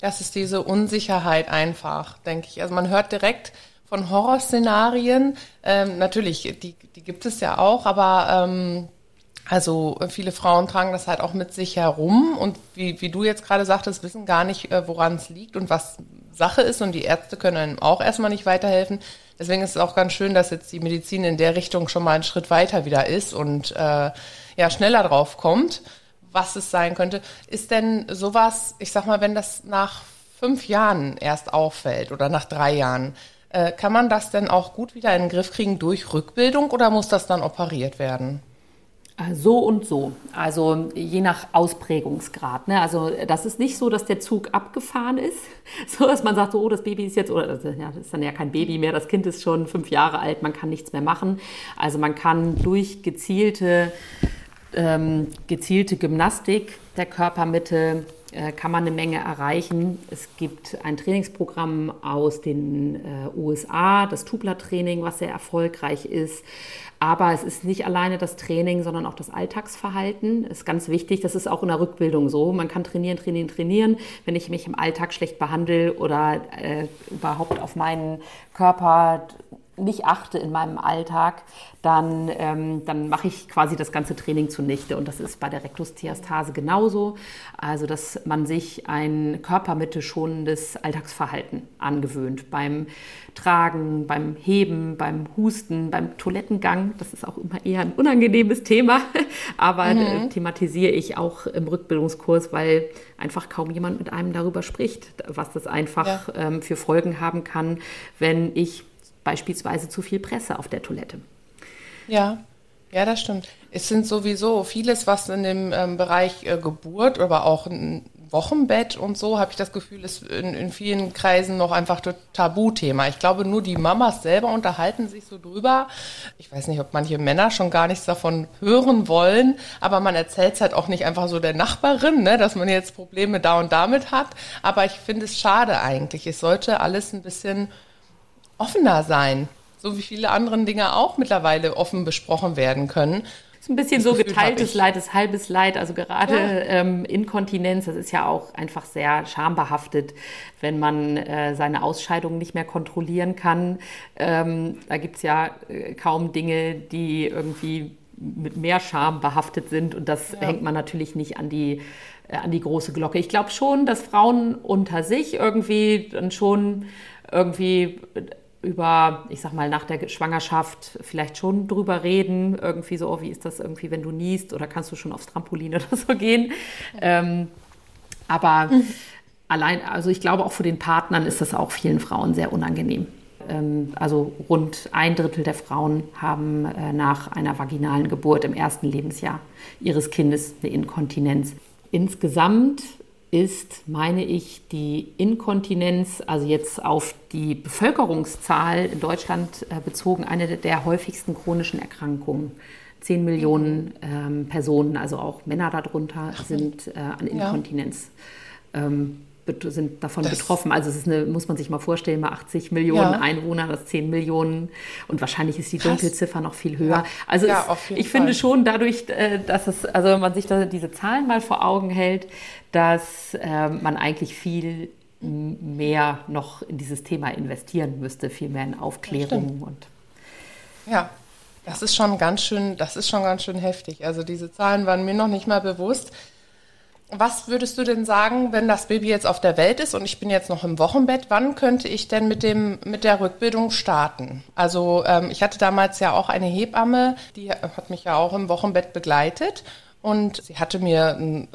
[SPEAKER 2] Das ist diese Unsicherheit einfach, denke ich. Also man hört direkt, von Horrorszenarien. Ähm, natürlich, die, die gibt es ja auch, aber ähm, also viele Frauen tragen das halt auch mit sich herum und wie, wie du jetzt gerade sagtest, wissen gar nicht, äh, woran es liegt und was Sache ist und die Ärzte können einem auch erstmal nicht weiterhelfen. Deswegen ist es auch ganz schön, dass jetzt die Medizin in der Richtung schon mal einen Schritt weiter wieder ist und äh, ja schneller drauf kommt, was es sein könnte. Ist denn sowas, ich sag mal, wenn das nach fünf Jahren erst auffällt oder nach drei Jahren, äh, kann man das denn auch gut wieder in den Griff kriegen durch Rückbildung oder muss das dann operiert werden?
[SPEAKER 3] Äh, so und so, also je nach Ausprägungsgrad. Ne? Also das ist nicht so, dass der Zug abgefahren ist, so dass man sagt, oh, das Baby ist jetzt, oder ja, das ist dann ja kein Baby mehr, das Kind ist schon fünf Jahre alt, man kann nichts mehr machen. Also man kann durch gezielte, ähm, gezielte Gymnastik der Körpermitte äh, kann man eine Menge erreichen. Es gibt ein Trainingsprogramm aus den äh, USA, das Tupler-Training, was sehr erfolgreich ist. Aber es ist nicht alleine das Training, sondern auch das Alltagsverhalten. Ist ganz wichtig. Das ist auch in der Rückbildung so. Man kann trainieren, trainieren, trainieren. Wenn ich mich im Alltag schlecht behandle oder äh, überhaupt auf meinen Körper nicht achte in meinem Alltag, dann, ähm, dann mache ich quasi das ganze Training zunichte. Und das ist bei der Rektusdiastase genauso. Also, dass man sich ein Körpermitte schonendes Alltagsverhalten angewöhnt. Beim Tragen, beim Heben, beim Husten, beim Toilettengang. Das ist auch immer eher ein unangenehmes Thema. Aber äh, mhm. thematisiere ich auch im Rückbildungskurs, weil einfach kaum jemand mit einem darüber spricht, was das einfach ja. ähm, für Folgen haben kann, wenn ich beispielsweise zu viel Presse auf der Toilette.
[SPEAKER 2] Ja, ja, das stimmt. Es sind sowieso vieles, was in dem ähm, Bereich äh, Geburt, aber auch ein Wochenbett und so, habe ich das Gefühl, ist in, in vielen Kreisen noch einfach ein Tabuthema. Ich glaube, nur die Mamas selber unterhalten sich so drüber. Ich weiß nicht, ob manche Männer schon gar nichts davon hören wollen, aber man erzählt es halt auch nicht einfach so der Nachbarin, ne, dass man jetzt Probleme da und damit hat. Aber ich finde es schade eigentlich. Es sollte alles ein bisschen offener sein. So wie viele andere Dinge auch mittlerweile offen besprochen werden können.
[SPEAKER 3] Das ist ein bisschen das so Gefühl geteiltes Leid, ist halbes Leid. Also gerade ja. ähm, Inkontinenz, das ist ja auch einfach sehr schambehaftet, wenn man äh, seine Ausscheidung nicht mehr kontrollieren kann. Ähm, da gibt es ja äh, kaum Dinge, die irgendwie mit mehr Scham behaftet sind. Und das ja. hängt man natürlich nicht an die, äh, an die große Glocke. Ich glaube schon, dass Frauen unter sich irgendwie dann schon irgendwie über, ich sag mal, nach der Schwangerschaft vielleicht schon drüber reden. Irgendwie so, oh, wie ist das irgendwie, wenn du niest oder kannst du schon aufs Trampolin oder so gehen. Ähm, aber allein, also ich glaube auch für den Partnern ist das auch vielen Frauen sehr unangenehm. Ähm, also rund ein Drittel der Frauen haben äh, nach einer vaginalen Geburt im ersten Lebensjahr ihres Kindes eine Inkontinenz. Insgesamt ist, meine ich, die Inkontinenz, also jetzt auf die Bevölkerungszahl in Deutschland äh, bezogen, eine der häufigsten chronischen Erkrankungen. Zehn Millionen ähm, Personen, also auch Männer darunter, sind äh, an Inkontinenz. Ja. Ähm, sind davon das betroffen. Also es ist eine, muss man sich mal vorstellen, mal 80 Millionen ja. Einwohner, das 10 Millionen und wahrscheinlich ist die Krass. Dunkelziffer noch viel höher. Ja. Also ja, es, ich Fall. finde schon dadurch, äh, dass es, also wenn man sich da diese Zahlen mal vor Augen hält, dass äh, man eigentlich viel mehr noch in dieses Thema investieren müsste, viel mehr in Aufklärung und
[SPEAKER 2] ja, das ist schon ganz schön, das ist schon ganz schön heftig. Also diese Zahlen waren mir noch nicht mal bewusst. Was würdest du denn sagen, wenn das Baby jetzt auf der Welt ist und ich bin jetzt noch im Wochenbett, wann könnte ich denn mit dem mit der Rückbildung starten? Also ähm, ich hatte damals ja auch eine Hebamme, die hat mich ja auch im Wochenbett begleitet und sie hatte mir, ähm,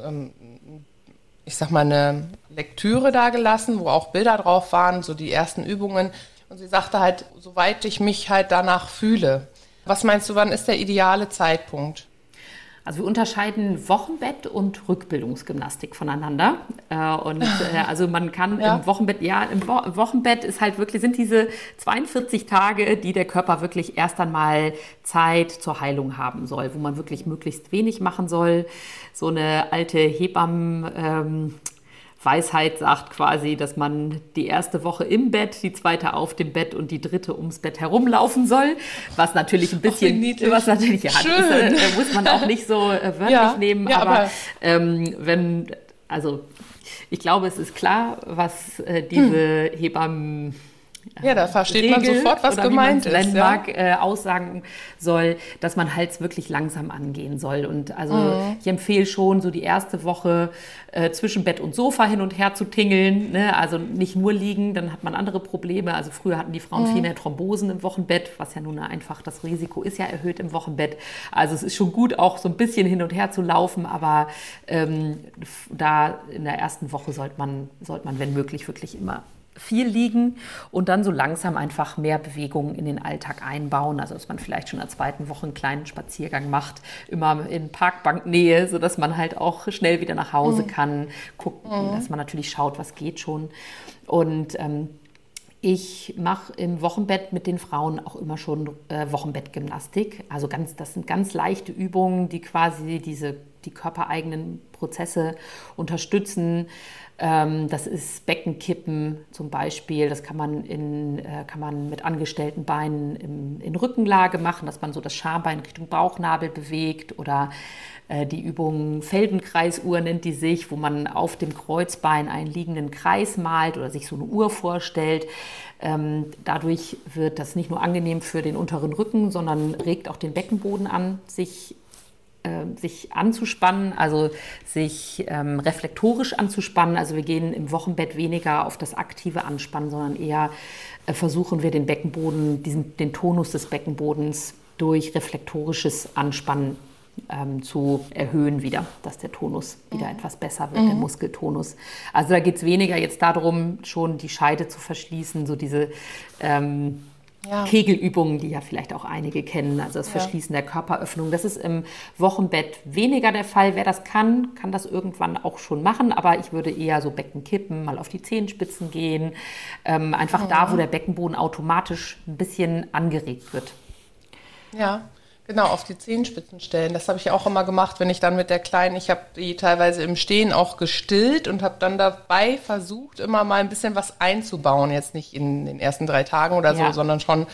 [SPEAKER 2] ich sag mal, eine Lektüre da gelassen, wo auch Bilder drauf waren, so die ersten Übungen. Und sie sagte halt, soweit ich mich halt danach fühle. Was meinst du, wann ist der ideale Zeitpunkt?
[SPEAKER 3] Also wir unterscheiden Wochenbett und Rückbildungsgymnastik voneinander. Äh, und äh, also man kann ja. im Wochenbett, ja, im Wo Wochenbett ist halt wirklich, sind diese 42 Tage, die der Körper wirklich erst einmal Zeit zur Heilung haben soll, wo man wirklich möglichst wenig machen soll. So eine alte Hebammen, ähm, Weisheit sagt quasi, dass man die erste Woche im Bett, die zweite auf dem Bett und die dritte ums Bett herumlaufen soll. Was natürlich ein bisschen,
[SPEAKER 2] Och, was natürlich ja, Schön.
[SPEAKER 3] Ist, äh, muss man auch nicht so äh, wörtlich ja, nehmen. Ja, aber, aber ähm, wenn, also ich glaube, es ist klar, was äh, diese hm. Hebammen
[SPEAKER 2] ja, da versteht Regel, man sofort, was gemeint ist.
[SPEAKER 3] Landmark ja. äh, aussagen soll, dass man halt wirklich langsam angehen soll. Und also mhm. ich empfehle schon, so die erste Woche äh, zwischen Bett und Sofa hin und her zu tingeln. Ne? Also nicht nur liegen, dann hat man andere Probleme. Also früher hatten die Frauen mhm. viel mehr Thrombosen im Wochenbett, was ja nun einfach das Risiko ist ja erhöht im Wochenbett. Also es ist schon gut, auch so ein bisschen hin und her zu laufen, aber ähm, da in der ersten Woche sollte man, sollte man, wenn möglich, wirklich immer viel liegen und dann so langsam einfach mehr Bewegung in den Alltag einbauen. Also dass man vielleicht schon in der zweiten Woche einen kleinen Spaziergang macht, immer in Parkbanknähe, sodass man halt auch schnell wieder nach Hause mhm. kann, gucken, mhm. dass man natürlich schaut, was geht schon. Und ähm, ich mache im Wochenbett mit den Frauen auch immer schon äh, Wochenbettgymnastik. Also ganz, das sind ganz leichte Übungen, die quasi diese die körpereigenen Prozesse unterstützen. Ähm, das ist Beckenkippen zum Beispiel. Das kann man, in, äh, kann man mit angestellten Beinen in Rückenlage machen, dass man so das Schambein Richtung Bauchnabel bewegt. Oder äh, die Übung Feldenkreisuhr nennt die sich, wo man auf dem Kreuzbein einen liegenden Kreis malt oder sich so eine Uhr vorstellt. Ähm, dadurch wird das nicht nur angenehm für den unteren Rücken, sondern regt auch den Beckenboden an, sich äh, sich anzuspannen, also sich ähm, reflektorisch anzuspannen. Also wir gehen im Wochenbett weniger auf das aktive Anspannen, sondern eher äh, versuchen wir den Beckenboden, diesen, den Tonus des Beckenbodens durch reflektorisches Anspannen ähm, zu erhöhen wieder, dass der Tonus wieder mhm. etwas besser wird, mhm. der Muskeltonus. Also da geht es weniger jetzt darum, schon die Scheide zu verschließen, so diese ähm, ja. Kegelübungen, die ja vielleicht auch einige kennen, also das Verschließen ja. der Körperöffnung. Das ist im Wochenbett weniger der Fall. Wer das kann, kann das irgendwann auch schon machen, aber ich würde eher so Becken kippen, mal auf die Zehenspitzen gehen, ähm, einfach mhm. da, wo der Beckenboden automatisch ein bisschen angeregt wird.
[SPEAKER 2] Ja. Genau, auf die Zehenspitzen stellen. Das habe ich auch immer gemacht, wenn ich dann mit der Kleinen, ich habe die teilweise im Stehen auch gestillt und habe dann dabei versucht, immer mal ein bisschen was einzubauen. Jetzt nicht in den ersten drei Tagen oder so, ja. sondern schon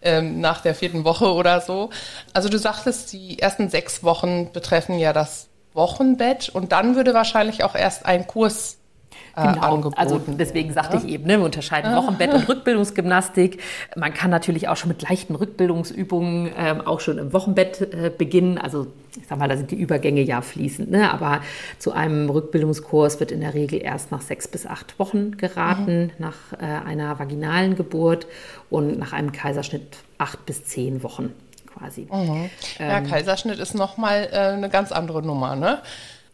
[SPEAKER 2] ähm, nach der vierten Woche oder so. Also du sagtest, die ersten sechs Wochen betreffen ja das Wochenbett und dann würde wahrscheinlich auch erst ein Kurs
[SPEAKER 3] genau. angeboten. Also deswegen sagte ja. ich eben, ne, wir unterscheiden ah. Wochenbett und Rückbildungsgymnastik. Man kann natürlich auch schon mit leichten Rückbildungsübungen ähm, auch schon im Wochenbett äh, beginnen. Also ich sag mal, da sind die Übergänge ja fließend. Ne? Aber zu einem Rückbildungskurs wird in der Regel erst nach sechs bis acht Wochen geraten, mhm. nach äh, einer vaginalen Geburt und nach einem Kaiserschnitt acht bis zehn Wochen quasi.
[SPEAKER 2] Mhm. Ja, ähm, Kaiserschnitt ist nochmal äh, eine ganz andere Nummer, ne?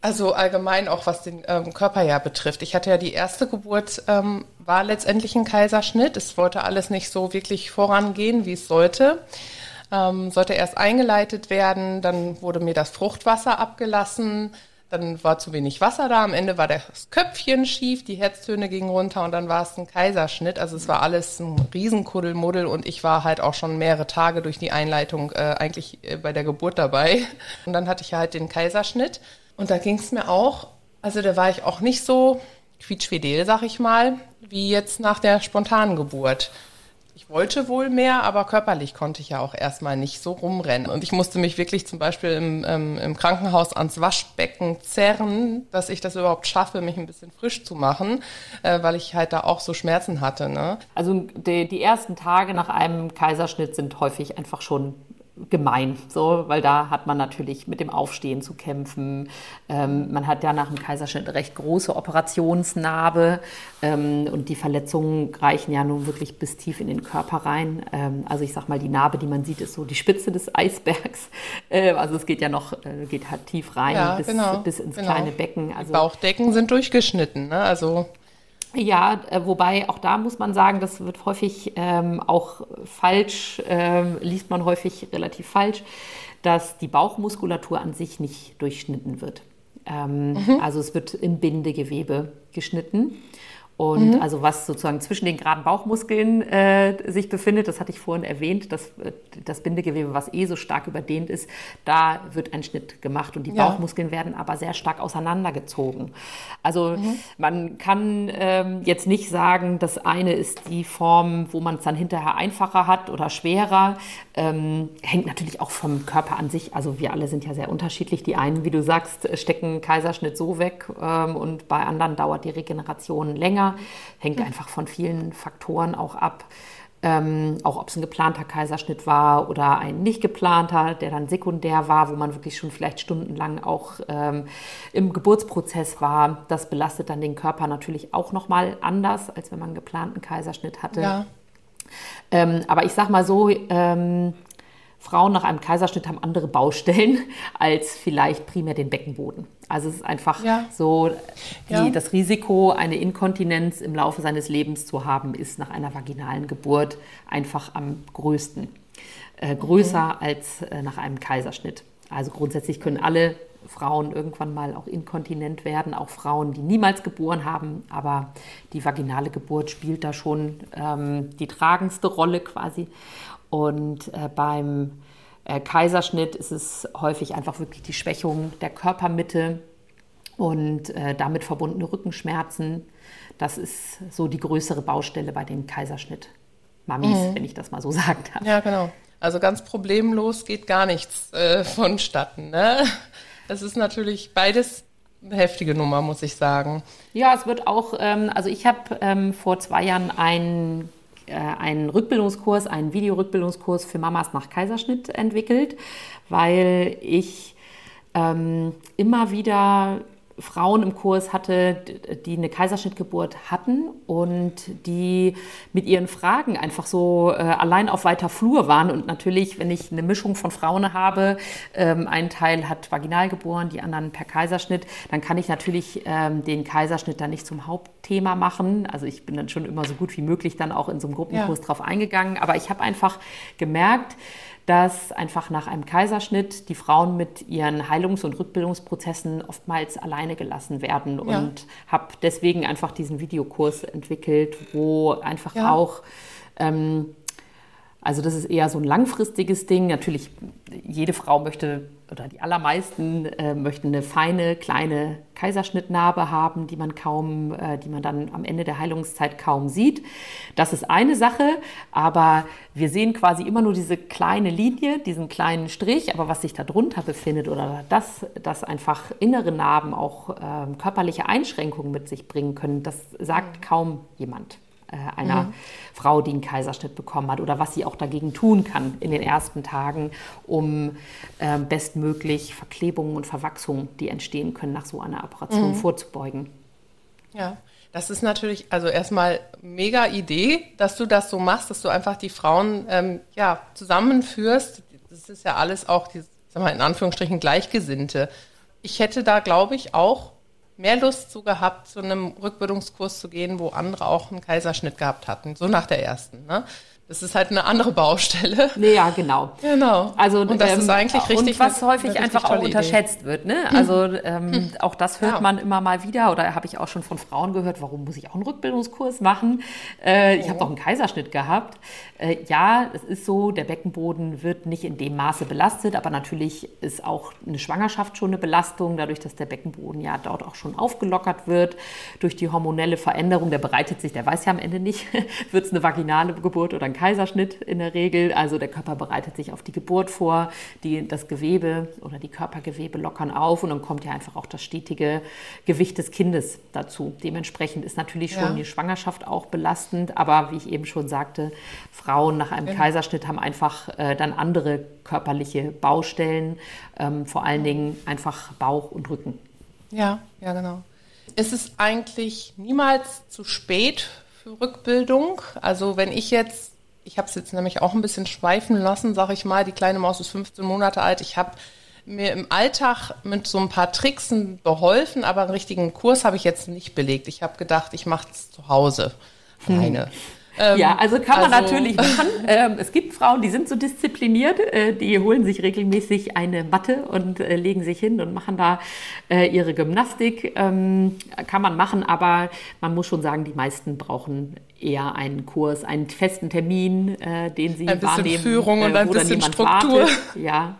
[SPEAKER 2] Also allgemein auch was den ähm, Körper ja betrifft. Ich hatte ja die erste Geburt, ähm, war letztendlich ein Kaiserschnitt. Es wollte alles nicht so wirklich vorangehen, wie es sollte. Ähm, sollte erst eingeleitet werden, dann wurde mir das Fruchtwasser abgelassen, dann war zu wenig Wasser da, am Ende war das Köpfchen schief, die Herztöne gingen runter und dann war es ein Kaiserschnitt. Also es war alles ein Riesenkuddelmuddel und ich war halt auch schon mehrere Tage durch die Einleitung äh, eigentlich äh, bei der Geburt dabei. Und dann hatte ich halt den Kaiserschnitt. Und da ging es mir auch, also da war ich auch nicht so quietschfidel, sag ich mal, wie jetzt nach der spontanen Geburt. ich wollte wohl mehr, aber körperlich konnte ich ja auch erstmal nicht so rumrennen. Und ich musste mich wirklich zum Beispiel im, ähm, im Krankenhaus ans Waschbecken zerren, dass ich das überhaupt schaffe, mich ein bisschen frisch zu machen, äh, weil ich halt da auch so Schmerzen hatte. Ne?
[SPEAKER 3] Also die, die ersten Tage nach einem Kaiserschnitt sind häufig einfach schon gemein, so, weil da hat man natürlich mit dem Aufstehen zu kämpfen. Ähm, man hat ja nach dem Kaiserschnitt eine recht große Operationsnarbe ähm, und die Verletzungen reichen ja nun wirklich bis tief in den Körper rein. Ähm, also ich sag mal, die Narbe, die man sieht, ist so die Spitze des Eisbergs. Äh, also es geht ja noch, äh, geht halt tief rein ja, bis, genau, bis ins genau. kleine Becken.
[SPEAKER 2] Also, die Bauchdecken sind durchgeschnitten, ne? Also
[SPEAKER 3] ja, äh, wobei auch da muss man sagen, das wird häufig ähm, auch falsch, ähm, liest man häufig relativ falsch, dass die Bauchmuskulatur an sich nicht durchschnitten wird. Ähm, mhm. Also es wird im Bindegewebe geschnitten. Und mhm. also was sozusagen zwischen den geraden Bauchmuskeln äh, sich befindet, das hatte ich vorhin erwähnt, das, äh, das Bindegewebe, was eh so stark überdehnt ist, da wird ein Schnitt gemacht und die ja. Bauchmuskeln werden aber sehr stark auseinandergezogen. Also mhm. man kann ähm, jetzt nicht sagen, das eine ist die Form, wo man es dann hinterher einfacher hat oder schwerer. Ähm, hängt natürlich auch vom Körper an sich. Also wir alle sind ja sehr unterschiedlich. Die einen, wie du sagst, stecken Kaiserschnitt so weg ähm, und bei anderen dauert die Regeneration länger. Hängt mhm. einfach von vielen Faktoren auch ab. Ähm, auch ob es ein geplanter Kaiserschnitt war oder ein nicht geplanter, der dann sekundär war, wo man wirklich schon vielleicht stundenlang auch ähm, im Geburtsprozess war. Das belastet dann den Körper natürlich auch nochmal anders, als wenn man einen geplanten Kaiserschnitt hatte. Ja. Ähm, aber ich sag mal so, ähm, Frauen nach einem Kaiserschnitt haben andere Baustellen als vielleicht primär den Beckenboden. Also es ist einfach ja. so, die, ja. das Risiko, eine Inkontinenz im Laufe seines Lebens zu haben, ist nach einer vaginalen Geburt einfach am größten. Äh, größer mhm. als äh, nach einem Kaiserschnitt. Also grundsätzlich können alle Frauen irgendwann mal auch inkontinent werden, auch Frauen, die niemals geboren haben, aber die vaginale Geburt spielt da schon ähm, die tragendste Rolle quasi. Und äh, beim äh, Kaiserschnitt ist es häufig einfach wirklich die Schwächung der Körpermitte und äh, damit verbundene Rückenschmerzen. Das ist so die größere Baustelle bei den Kaiserschnitt-Mamis, mhm. wenn ich das mal so sagen darf.
[SPEAKER 2] Ja, genau. Also ganz problemlos geht gar nichts äh, vonstatten. Ne? Das ist natürlich beides eine heftige Nummer, muss ich sagen.
[SPEAKER 3] Ja, es wird auch, ähm, also ich habe ähm, vor zwei Jahren einen äh, einen Rückbildungskurs, einen Videorückbildungskurs für Mamas nach Kaiserschnitt entwickelt, weil ich ähm, immer wieder Frauen im Kurs hatte, die eine Kaiserschnittgeburt hatten und die mit ihren Fragen einfach so äh, allein auf weiter Flur waren. Und natürlich, wenn ich eine Mischung von Frauen habe, ähm, ein Teil hat vaginal geboren, die anderen per Kaiserschnitt, dann kann ich natürlich ähm, den Kaiserschnitt dann nicht zum Hauptthema machen. Also ich bin dann schon immer so gut wie möglich dann auch in so einem Gruppenkurs ja. drauf eingegangen. Aber ich habe einfach gemerkt, dass einfach nach einem Kaiserschnitt die Frauen mit ihren Heilungs- und Rückbildungsprozessen oftmals alleine gelassen werden ja. und habe deswegen einfach diesen Videokurs entwickelt, wo einfach ja. auch ähm, also das ist eher so ein langfristiges Ding. Natürlich, jede Frau möchte oder die allermeisten äh, möchten eine feine, kleine Kaiserschnittnarbe haben, die man kaum, äh, die man dann am Ende der Heilungszeit kaum sieht. Das ist eine Sache, aber wir sehen quasi immer nur diese kleine Linie, diesen kleinen Strich, aber was sich darunter befindet oder das, dass einfach innere Narben auch äh, körperliche Einschränkungen mit sich bringen können, das sagt kaum jemand einer mhm. Frau, die einen Kaiserschnitt bekommen hat oder was sie auch dagegen tun kann in den ersten Tagen, um äh, bestmöglich Verklebungen und Verwachsungen, die entstehen können nach so einer Operation, mhm. vorzubeugen.
[SPEAKER 2] Ja. Das ist natürlich, also erstmal mega Idee, dass du das so machst, dass du einfach die Frauen ähm, ja, zusammenführst. Das ist ja alles auch, die, sag mal, in Anführungsstrichen Gleichgesinnte. Ich hätte da, glaube ich, auch mehr Lust zu gehabt, zu einem Rückbildungskurs zu gehen, wo andere auch einen Kaiserschnitt gehabt hatten, so nach der ersten. Ne? Das ist halt eine andere Baustelle.
[SPEAKER 3] Nee, ja, genau.
[SPEAKER 2] Genau.
[SPEAKER 3] Also und das ähm, ist eigentlich richtig. Und was eine, häufig eine einfach auch unterschätzt Idee. wird. Ne? Also ähm, hm. auch das hört ja. man immer mal wieder oder habe ich auch schon von Frauen gehört. Warum muss ich auch einen Rückbildungskurs machen? Äh, ich habe doch einen Kaiserschnitt gehabt. Äh, ja, es ist so, der Beckenboden wird nicht in dem Maße belastet, aber natürlich ist auch eine Schwangerschaft schon eine Belastung, dadurch, dass der Beckenboden ja dort auch schon aufgelockert wird durch die hormonelle Veränderung. Der bereitet sich, der weiß ja am Ende nicht, wird es eine vaginale Geburt oder ein Kaiserschnitt in der Regel. Also der Körper bereitet sich auf die Geburt vor, die, das Gewebe oder die Körpergewebe lockern auf und dann kommt ja einfach auch das stetige Gewicht des Kindes dazu. Dementsprechend ist natürlich schon ja. die Schwangerschaft auch belastend, aber wie ich eben schon sagte, Frauen nach einem ja. Kaiserschnitt haben einfach äh, dann andere körperliche Baustellen, ähm, vor allen Dingen einfach Bauch und Rücken.
[SPEAKER 2] Ja, ja, genau. Ist es eigentlich niemals zu spät für Rückbildung? Also wenn ich jetzt, ich habe es jetzt nämlich auch ein bisschen schweifen lassen, sage ich mal, die kleine Maus ist 15 Monate alt, ich habe mir im Alltag mit so ein paar Tricksen beholfen, aber einen richtigen Kurs habe ich jetzt nicht belegt. Ich habe gedacht, ich mache es zu Hause alleine. Hm.
[SPEAKER 3] Ähm, ja, also kann man also, natürlich machen. Ähm, es gibt Frauen, die sind so diszipliniert, äh, die holen sich regelmäßig eine Matte und äh, legen sich hin und machen da äh, ihre Gymnastik. Ähm, kann man machen, aber man muss schon sagen, die meisten brauchen eher einen Kurs, einen festen Termin, äh, den sie
[SPEAKER 2] ein bisschen
[SPEAKER 3] wahrnehmen,
[SPEAKER 2] Führung und äh, ein bisschen Struktur.
[SPEAKER 3] Wartet. Ja,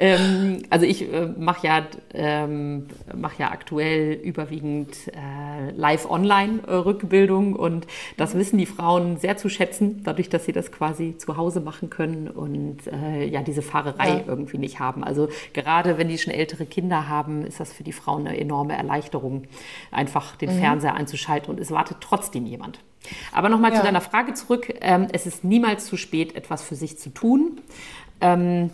[SPEAKER 3] ähm, also ich äh, mache ja, ähm, mach ja aktuell überwiegend äh, Live-Online-Rückbildung und das wissen die Frauen sehr zu schätzen, dadurch, dass sie das quasi zu Hause machen können und äh, ja diese Fahrerei ja. irgendwie nicht haben. Also gerade wenn die schon ältere Kinder haben, ist das für die Frauen eine enorme Erleichterung, einfach den mhm. Fernseher einzuschalten und es wartet trotzdem jemand. Aber nochmal ja. zu deiner Frage zurück. Ähm, es ist niemals zu spät, etwas für sich zu tun. Ähm,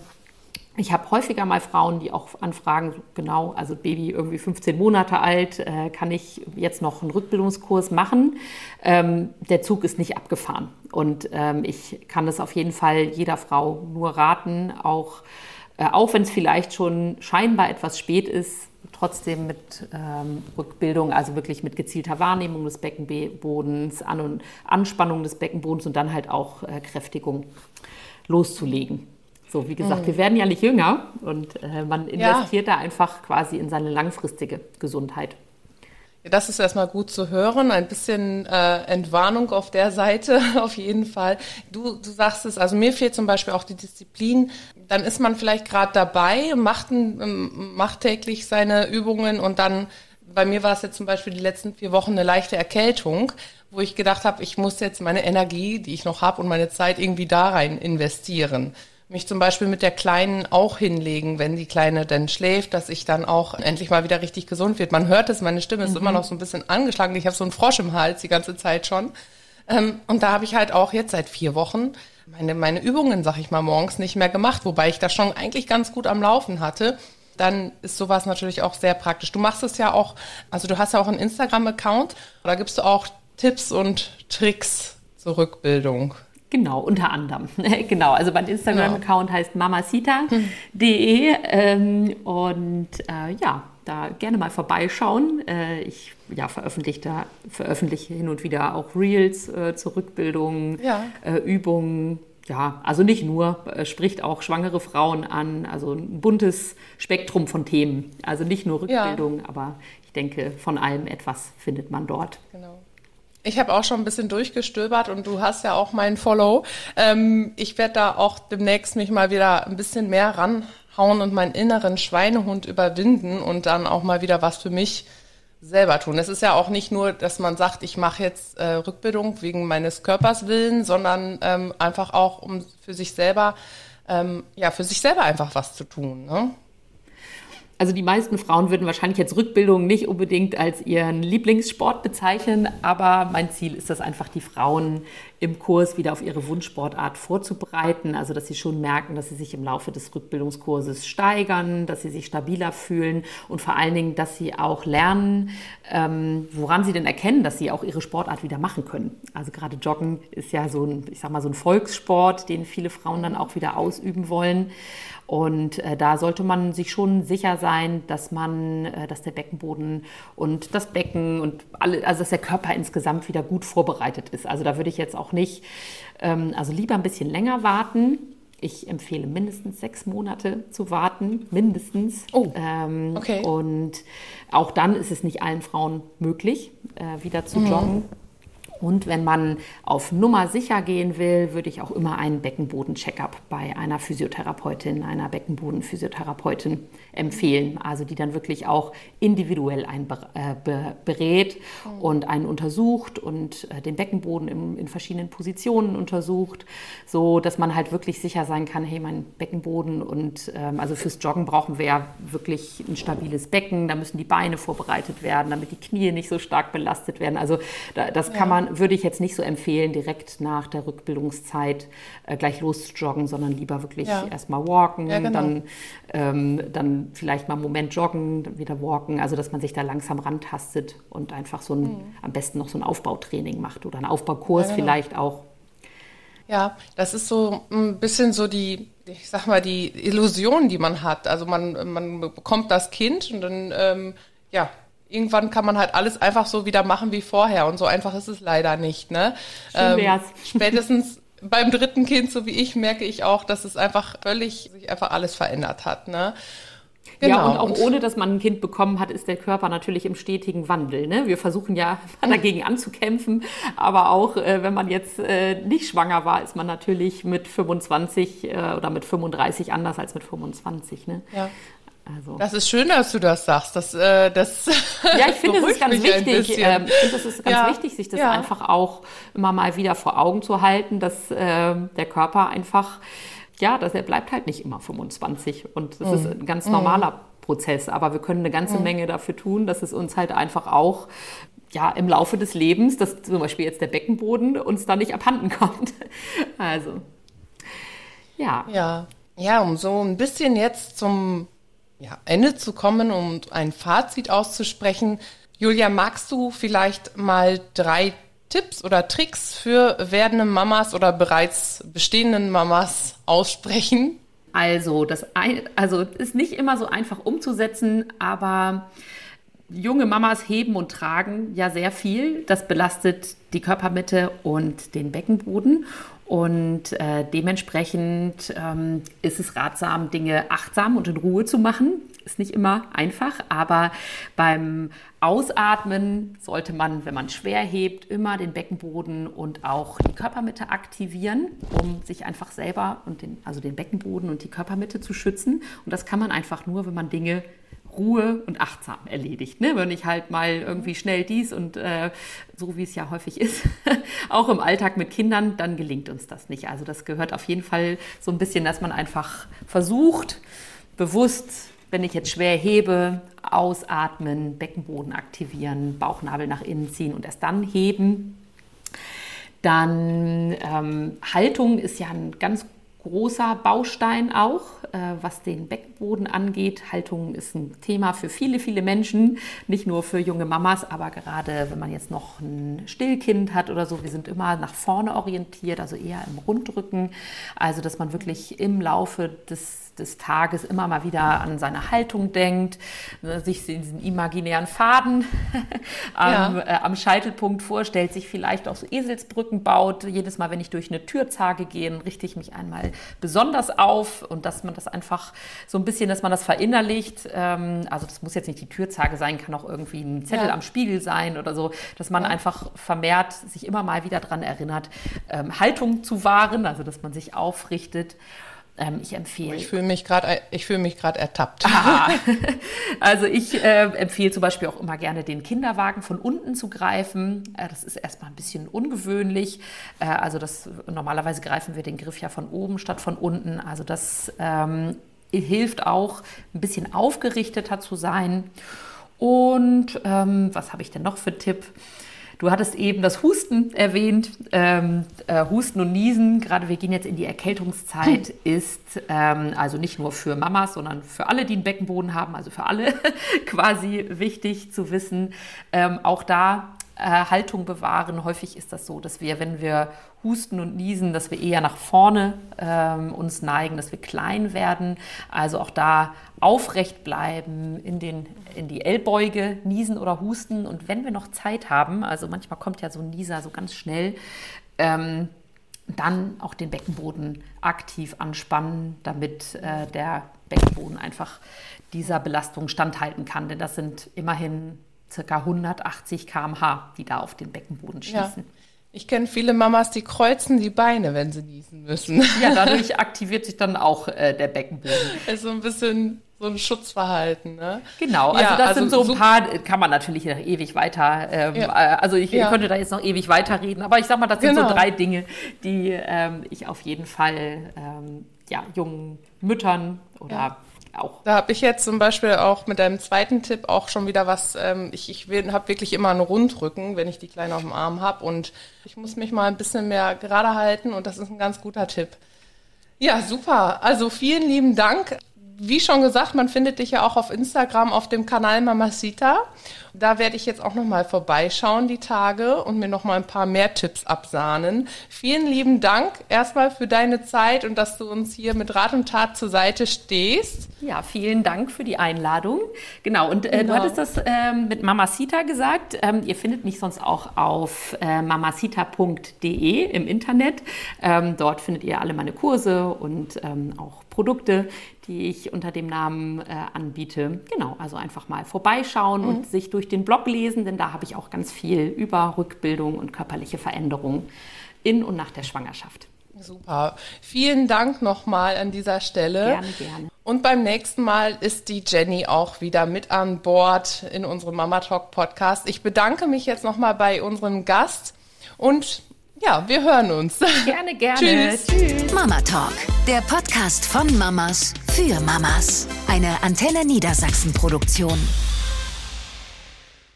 [SPEAKER 3] ich habe häufiger mal Frauen, die auch anfragen, genau, also Baby irgendwie 15 Monate alt, äh, kann ich jetzt noch einen Rückbildungskurs machen? Ähm, der Zug ist nicht abgefahren. Und ich kann das auf jeden Fall jeder Frau nur raten, auch, äh, auch wenn es vielleicht schon scheinbar etwas spät ist, trotzdem mit ähm, Rückbildung, also wirklich mit gezielter Wahrnehmung des Beckenbodens, An- und Anspannung des Beckenbodens und dann halt auch äh, Kräftigung loszulegen. So, wie gesagt, mhm. wir werden ja nicht jünger und äh, man investiert ja. da einfach quasi in seine langfristige Gesundheit.
[SPEAKER 2] Das ist erstmal gut zu hören. Ein bisschen äh, Entwarnung auf der Seite, auf jeden Fall. Du, du sagst es, also mir fehlt zum Beispiel auch die Disziplin. Dann ist man vielleicht gerade dabei, macht, ein, macht täglich seine Übungen und dann, bei mir war es jetzt zum Beispiel die letzten vier Wochen eine leichte Erkältung, wo ich gedacht habe, ich muss jetzt meine Energie, die ich noch habe und meine Zeit irgendwie da rein investieren mich zum Beispiel mit der Kleinen auch hinlegen, wenn die Kleine dann schläft, dass ich dann auch endlich mal wieder richtig gesund wird. Man hört es, meine Stimme ist mhm. immer noch so ein bisschen angeschlagen. Ich habe so einen Frosch im Hals die ganze Zeit schon. Ähm, und da habe ich halt auch jetzt seit vier Wochen meine, meine Übungen, sag ich mal, morgens nicht mehr gemacht, wobei ich das schon eigentlich ganz gut am Laufen hatte. Dann ist sowas natürlich auch sehr praktisch. Du machst es ja auch, also du hast ja auch einen Instagram-Account, da gibst du auch Tipps und Tricks zur Rückbildung.
[SPEAKER 3] Genau, unter anderem. genau, also mein Instagram-Account ja. heißt mamacita.de ähm, und äh, ja, da gerne mal vorbeischauen. Äh, ich ja, veröffentliche, da, veröffentliche hin und wieder auch Reels äh, zur Rückbildung, ja. Äh, Übungen. Ja, also nicht nur, äh, spricht auch schwangere Frauen an, also ein buntes Spektrum von Themen. Also nicht nur Rückbildung, ja. aber ich denke, von allem etwas findet man dort.
[SPEAKER 2] Genau. Ich habe auch schon ein bisschen durchgestöbert und du hast ja auch meinen Follow. Ähm, ich werde da auch demnächst mich mal wieder ein bisschen mehr ranhauen und meinen inneren Schweinehund überwinden und dann auch mal wieder was für mich selber tun. Es ist ja auch nicht nur, dass man sagt, ich mache jetzt äh, Rückbildung wegen meines Körpers willen, sondern ähm, einfach auch, um für sich selber, ähm, ja, für sich selber einfach was zu tun. Ne?
[SPEAKER 3] Also die meisten Frauen würden wahrscheinlich jetzt Rückbildung nicht unbedingt als ihren Lieblingssport bezeichnen, aber mein Ziel ist es einfach, die Frauen im Kurs wieder auf ihre Wunschsportart vorzubereiten. Also dass sie schon merken, dass sie sich im Laufe des Rückbildungskurses steigern, dass sie sich stabiler fühlen und vor allen Dingen, dass sie auch lernen, ähm, woran sie denn erkennen, dass sie auch ihre Sportart wieder machen können. Also gerade Joggen ist ja so ein, ich sag mal, so ein Volkssport, den viele Frauen dann auch wieder ausüben wollen. Und äh, da sollte man sich schon sicher sein, dass man, äh, dass der Beckenboden und das Becken und alle, also dass der Körper insgesamt wieder gut vorbereitet ist. Also da würde ich jetzt auch nicht, ähm, also lieber ein bisschen länger warten. Ich empfehle mindestens sechs Monate zu warten, mindestens.
[SPEAKER 2] Oh, ähm, okay.
[SPEAKER 3] Und auch dann ist es nicht allen Frauen möglich, äh, wieder zu mhm. Und wenn man auf Nummer sicher gehen will, würde ich auch immer einen Beckenboden-Checkup bei einer Physiotherapeutin, einer Beckenboden-Physiotherapeutin empfehlen. Also die dann wirklich auch individuell einen äh, berät und einen untersucht und äh, den Beckenboden in verschiedenen Positionen untersucht, so dass man halt wirklich sicher sein kann, hey, mein Beckenboden und ähm, also fürs Joggen brauchen wir ja wirklich ein stabiles Becken, da müssen die Beine vorbereitet werden, damit die Knie nicht so stark belastet werden. Also das kann man würde ich jetzt nicht so empfehlen, direkt nach der Rückbildungszeit äh, gleich loszujoggen, sondern lieber wirklich ja. erstmal walken, ja, genau. dann, ähm, dann vielleicht mal einen Moment joggen, dann wieder walken, also dass man sich da langsam rantastet und einfach so ein, mhm. am besten noch so ein Aufbautraining macht oder einen Aufbaukurs ja, genau. vielleicht auch.
[SPEAKER 2] Ja, das ist so ein bisschen so die, ich sag mal, die Illusion, die man hat. Also man, man bekommt das Kind und dann, ähm, ja, irgendwann kann man halt alles einfach so wieder machen wie vorher. Und so einfach ist es leider nicht. Ne?
[SPEAKER 3] Schön wär's. Ähm,
[SPEAKER 2] spätestens beim dritten Kind, so wie ich, merke ich auch, dass es einfach völlig, sich einfach alles verändert hat. Ne?
[SPEAKER 3] Genau. Ja, und auch ohne, dass man ein Kind bekommen hat, ist der Körper natürlich im stetigen Wandel. Ne? Wir versuchen ja dagegen anzukämpfen, aber auch äh, wenn man jetzt äh, nicht schwanger war, ist man natürlich mit 25 äh, oder mit 35 anders als mit 25. Ne?
[SPEAKER 2] Ja. Also. Das ist schön, dass du das sagst. Das, äh, das
[SPEAKER 3] ja, ich finde, es ist ganz wichtig. Ähm, ich finde, es ist ganz ja. wichtig, sich das ja. einfach auch immer mal wieder vor Augen zu halten, dass äh, der Körper einfach, ja, dass er bleibt halt nicht immer 25 und das mhm. ist ein ganz normaler mhm. Prozess. Aber wir können eine ganze mhm. Menge dafür tun, dass es uns halt einfach auch ja, im Laufe des Lebens, dass zum Beispiel jetzt der Beckenboden uns da nicht abhanden kommt. Also, ja.
[SPEAKER 2] Ja, ja, um so ein bisschen jetzt zum ja, Ende zu kommen und ein Fazit auszusprechen. Julia, magst du vielleicht mal drei Tipps oder Tricks für werdende Mamas oder bereits bestehenden Mamas aussprechen?
[SPEAKER 3] Also, das also ist nicht immer so einfach umzusetzen, aber junge Mamas heben und tragen ja sehr viel. Das belastet die Körpermitte und den Beckenboden. Und äh, dementsprechend ähm, ist es ratsam, Dinge achtsam und in Ruhe zu machen. Ist nicht immer einfach, aber beim Ausatmen sollte man, wenn man schwer hebt, immer den Beckenboden und auch die Körpermitte aktivieren, um sich einfach selber und den, also den Beckenboden und die Körpermitte zu schützen. Und das kann man einfach nur, wenn man Dinge Ruhe und achtsam erledigt. Ne? Wenn ich halt mal irgendwie schnell dies und äh, so wie es ja häufig ist, auch im Alltag mit Kindern, dann gelingt uns das nicht. Also das gehört auf jeden Fall so ein bisschen, dass man einfach versucht, bewusst, wenn ich jetzt schwer hebe, ausatmen, Beckenboden aktivieren, Bauchnabel nach innen ziehen und erst dann heben. Dann ähm, Haltung ist ja ein ganz großer Baustein auch, äh, was den Beckenboden angeht. Haltung ist ein Thema für viele, viele Menschen, nicht nur für junge Mamas, aber gerade wenn man jetzt noch ein Stillkind hat oder so, wir sind immer nach vorne orientiert, also eher im Rundrücken. Also, dass man wirklich im Laufe des des Tages immer mal wieder an seine Haltung denkt, ne, sich diesen imaginären Faden am, ja. äh, am, Scheitelpunkt vorstellt, sich vielleicht auch so Eselsbrücken baut. Jedes Mal, wenn ich durch eine Türzage gehe, richte ich mich einmal besonders auf und dass man das einfach so ein bisschen, dass man das verinnerlicht. Ähm, also das muss jetzt nicht die Türzage sein, kann auch irgendwie ein Zettel ja. am Spiegel sein oder so, dass man ja. einfach vermehrt sich immer mal wieder daran erinnert, ähm, Haltung zu wahren, also dass man sich aufrichtet. Ähm, ich empfehle.
[SPEAKER 2] Ich fühle mich gerade, ich fühle mich gerade ertappt.
[SPEAKER 3] also ich äh, empfehle zum Beispiel auch immer gerne den Kinderwagen von unten zu greifen. Äh, das ist erstmal ein bisschen ungewöhnlich. Äh, also das normalerweise greifen wir den Griff ja von oben statt von unten. Also das ähm, hilft auch, ein bisschen aufgerichteter zu sein. Und ähm, was habe ich denn noch für Tipp? Du hattest eben das Husten erwähnt. Ähm, äh, Husten und Niesen, gerade wir gehen jetzt in die Erkältungszeit, ist ähm, also nicht nur für Mamas, sondern für alle, die einen Beckenboden haben, also für alle quasi wichtig zu wissen. Ähm, auch da Haltung bewahren. Häufig ist das so, dass wir, wenn wir husten und niesen, dass wir eher nach vorne ähm, uns neigen, dass wir klein werden. Also auch da aufrecht bleiben, in, den, in die Ellbeuge niesen oder husten. Und wenn wir noch Zeit haben, also manchmal kommt ja so ein Nieser so ganz schnell, ähm, dann auch den Beckenboden aktiv anspannen, damit äh, der Beckenboden einfach dieser Belastung standhalten kann. Denn das sind immerhin circa 180 km/h, die da auf den Beckenboden schießen. Ja.
[SPEAKER 2] Ich kenne viele Mamas, die kreuzen die Beine, wenn sie niesen müssen.
[SPEAKER 3] Ja, dadurch aktiviert sich dann auch äh, der Beckenboden.
[SPEAKER 2] Also ein bisschen so ein Schutzverhalten, ne?
[SPEAKER 3] Genau, also ja, das also sind so ein paar, kann man natürlich noch ewig weiter, ähm, ja. Äh, also ich, ja. könnte da jetzt noch ewig weiterreden, aber ich sag mal, das sind genau. so drei Dinge, die ähm, ich auf jeden Fall ähm, ja, jungen Müttern oder auch.
[SPEAKER 2] Da habe ich jetzt zum Beispiel auch mit deinem zweiten Tipp auch schon wieder was. Ähm, ich ich habe wirklich immer einen Rundrücken, wenn ich die Kleine auf dem Arm habe. Und ich muss mich mal ein bisschen mehr gerade halten. Und das ist ein ganz guter Tipp. Ja, super. Also vielen lieben Dank wie schon gesagt, man findet dich ja auch auf Instagram auf dem Kanal Mamacita. Da werde ich jetzt auch noch mal vorbeischauen die Tage und mir noch mal ein paar mehr Tipps absahnen. Vielen lieben Dank erstmal für deine Zeit und dass du uns hier mit Rat und Tat zur Seite stehst.
[SPEAKER 3] Ja, vielen Dank für die Einladung. Genau, und äh, genau. du hattest das ähm, mit Mamacita gesagt. Ähm, ihr findet mich sonst auch auf äh, mamacita.de im Internet. Ähm, dort findet ihr alle meine Kurse und ähm, auch Produkte, die ich unter dem Namen äh, anbiete. Genau, also einfach mal vorbeischauen mhm. und sich durch den Blog lesen, denn da habe ich auch ganz viel über Rückbildung und körperliche Veränderungen in und nach der Schwangerschaft.
[SPEAKER 2] Super. Vielen Dank nochmal an dieser Stelle.
[SPEAKER 3] Gerne, gerne.
[SPEAKER 2] Und beim nächsten Mal ist die Jenny auch wieder mit an Bord in unserem Mama Talk Podcast. Ich bedanke mich jetzt nochmal bei unserem Gast und ja, wir hören uns.
[SPEAKER 3] Gerne, gerne. Tschüss. Tschüss.
[SPEAKER 1] Mama Talk, der Podcast von Mamas für Mamas. Eine Antenne Niedersachsen Produktion.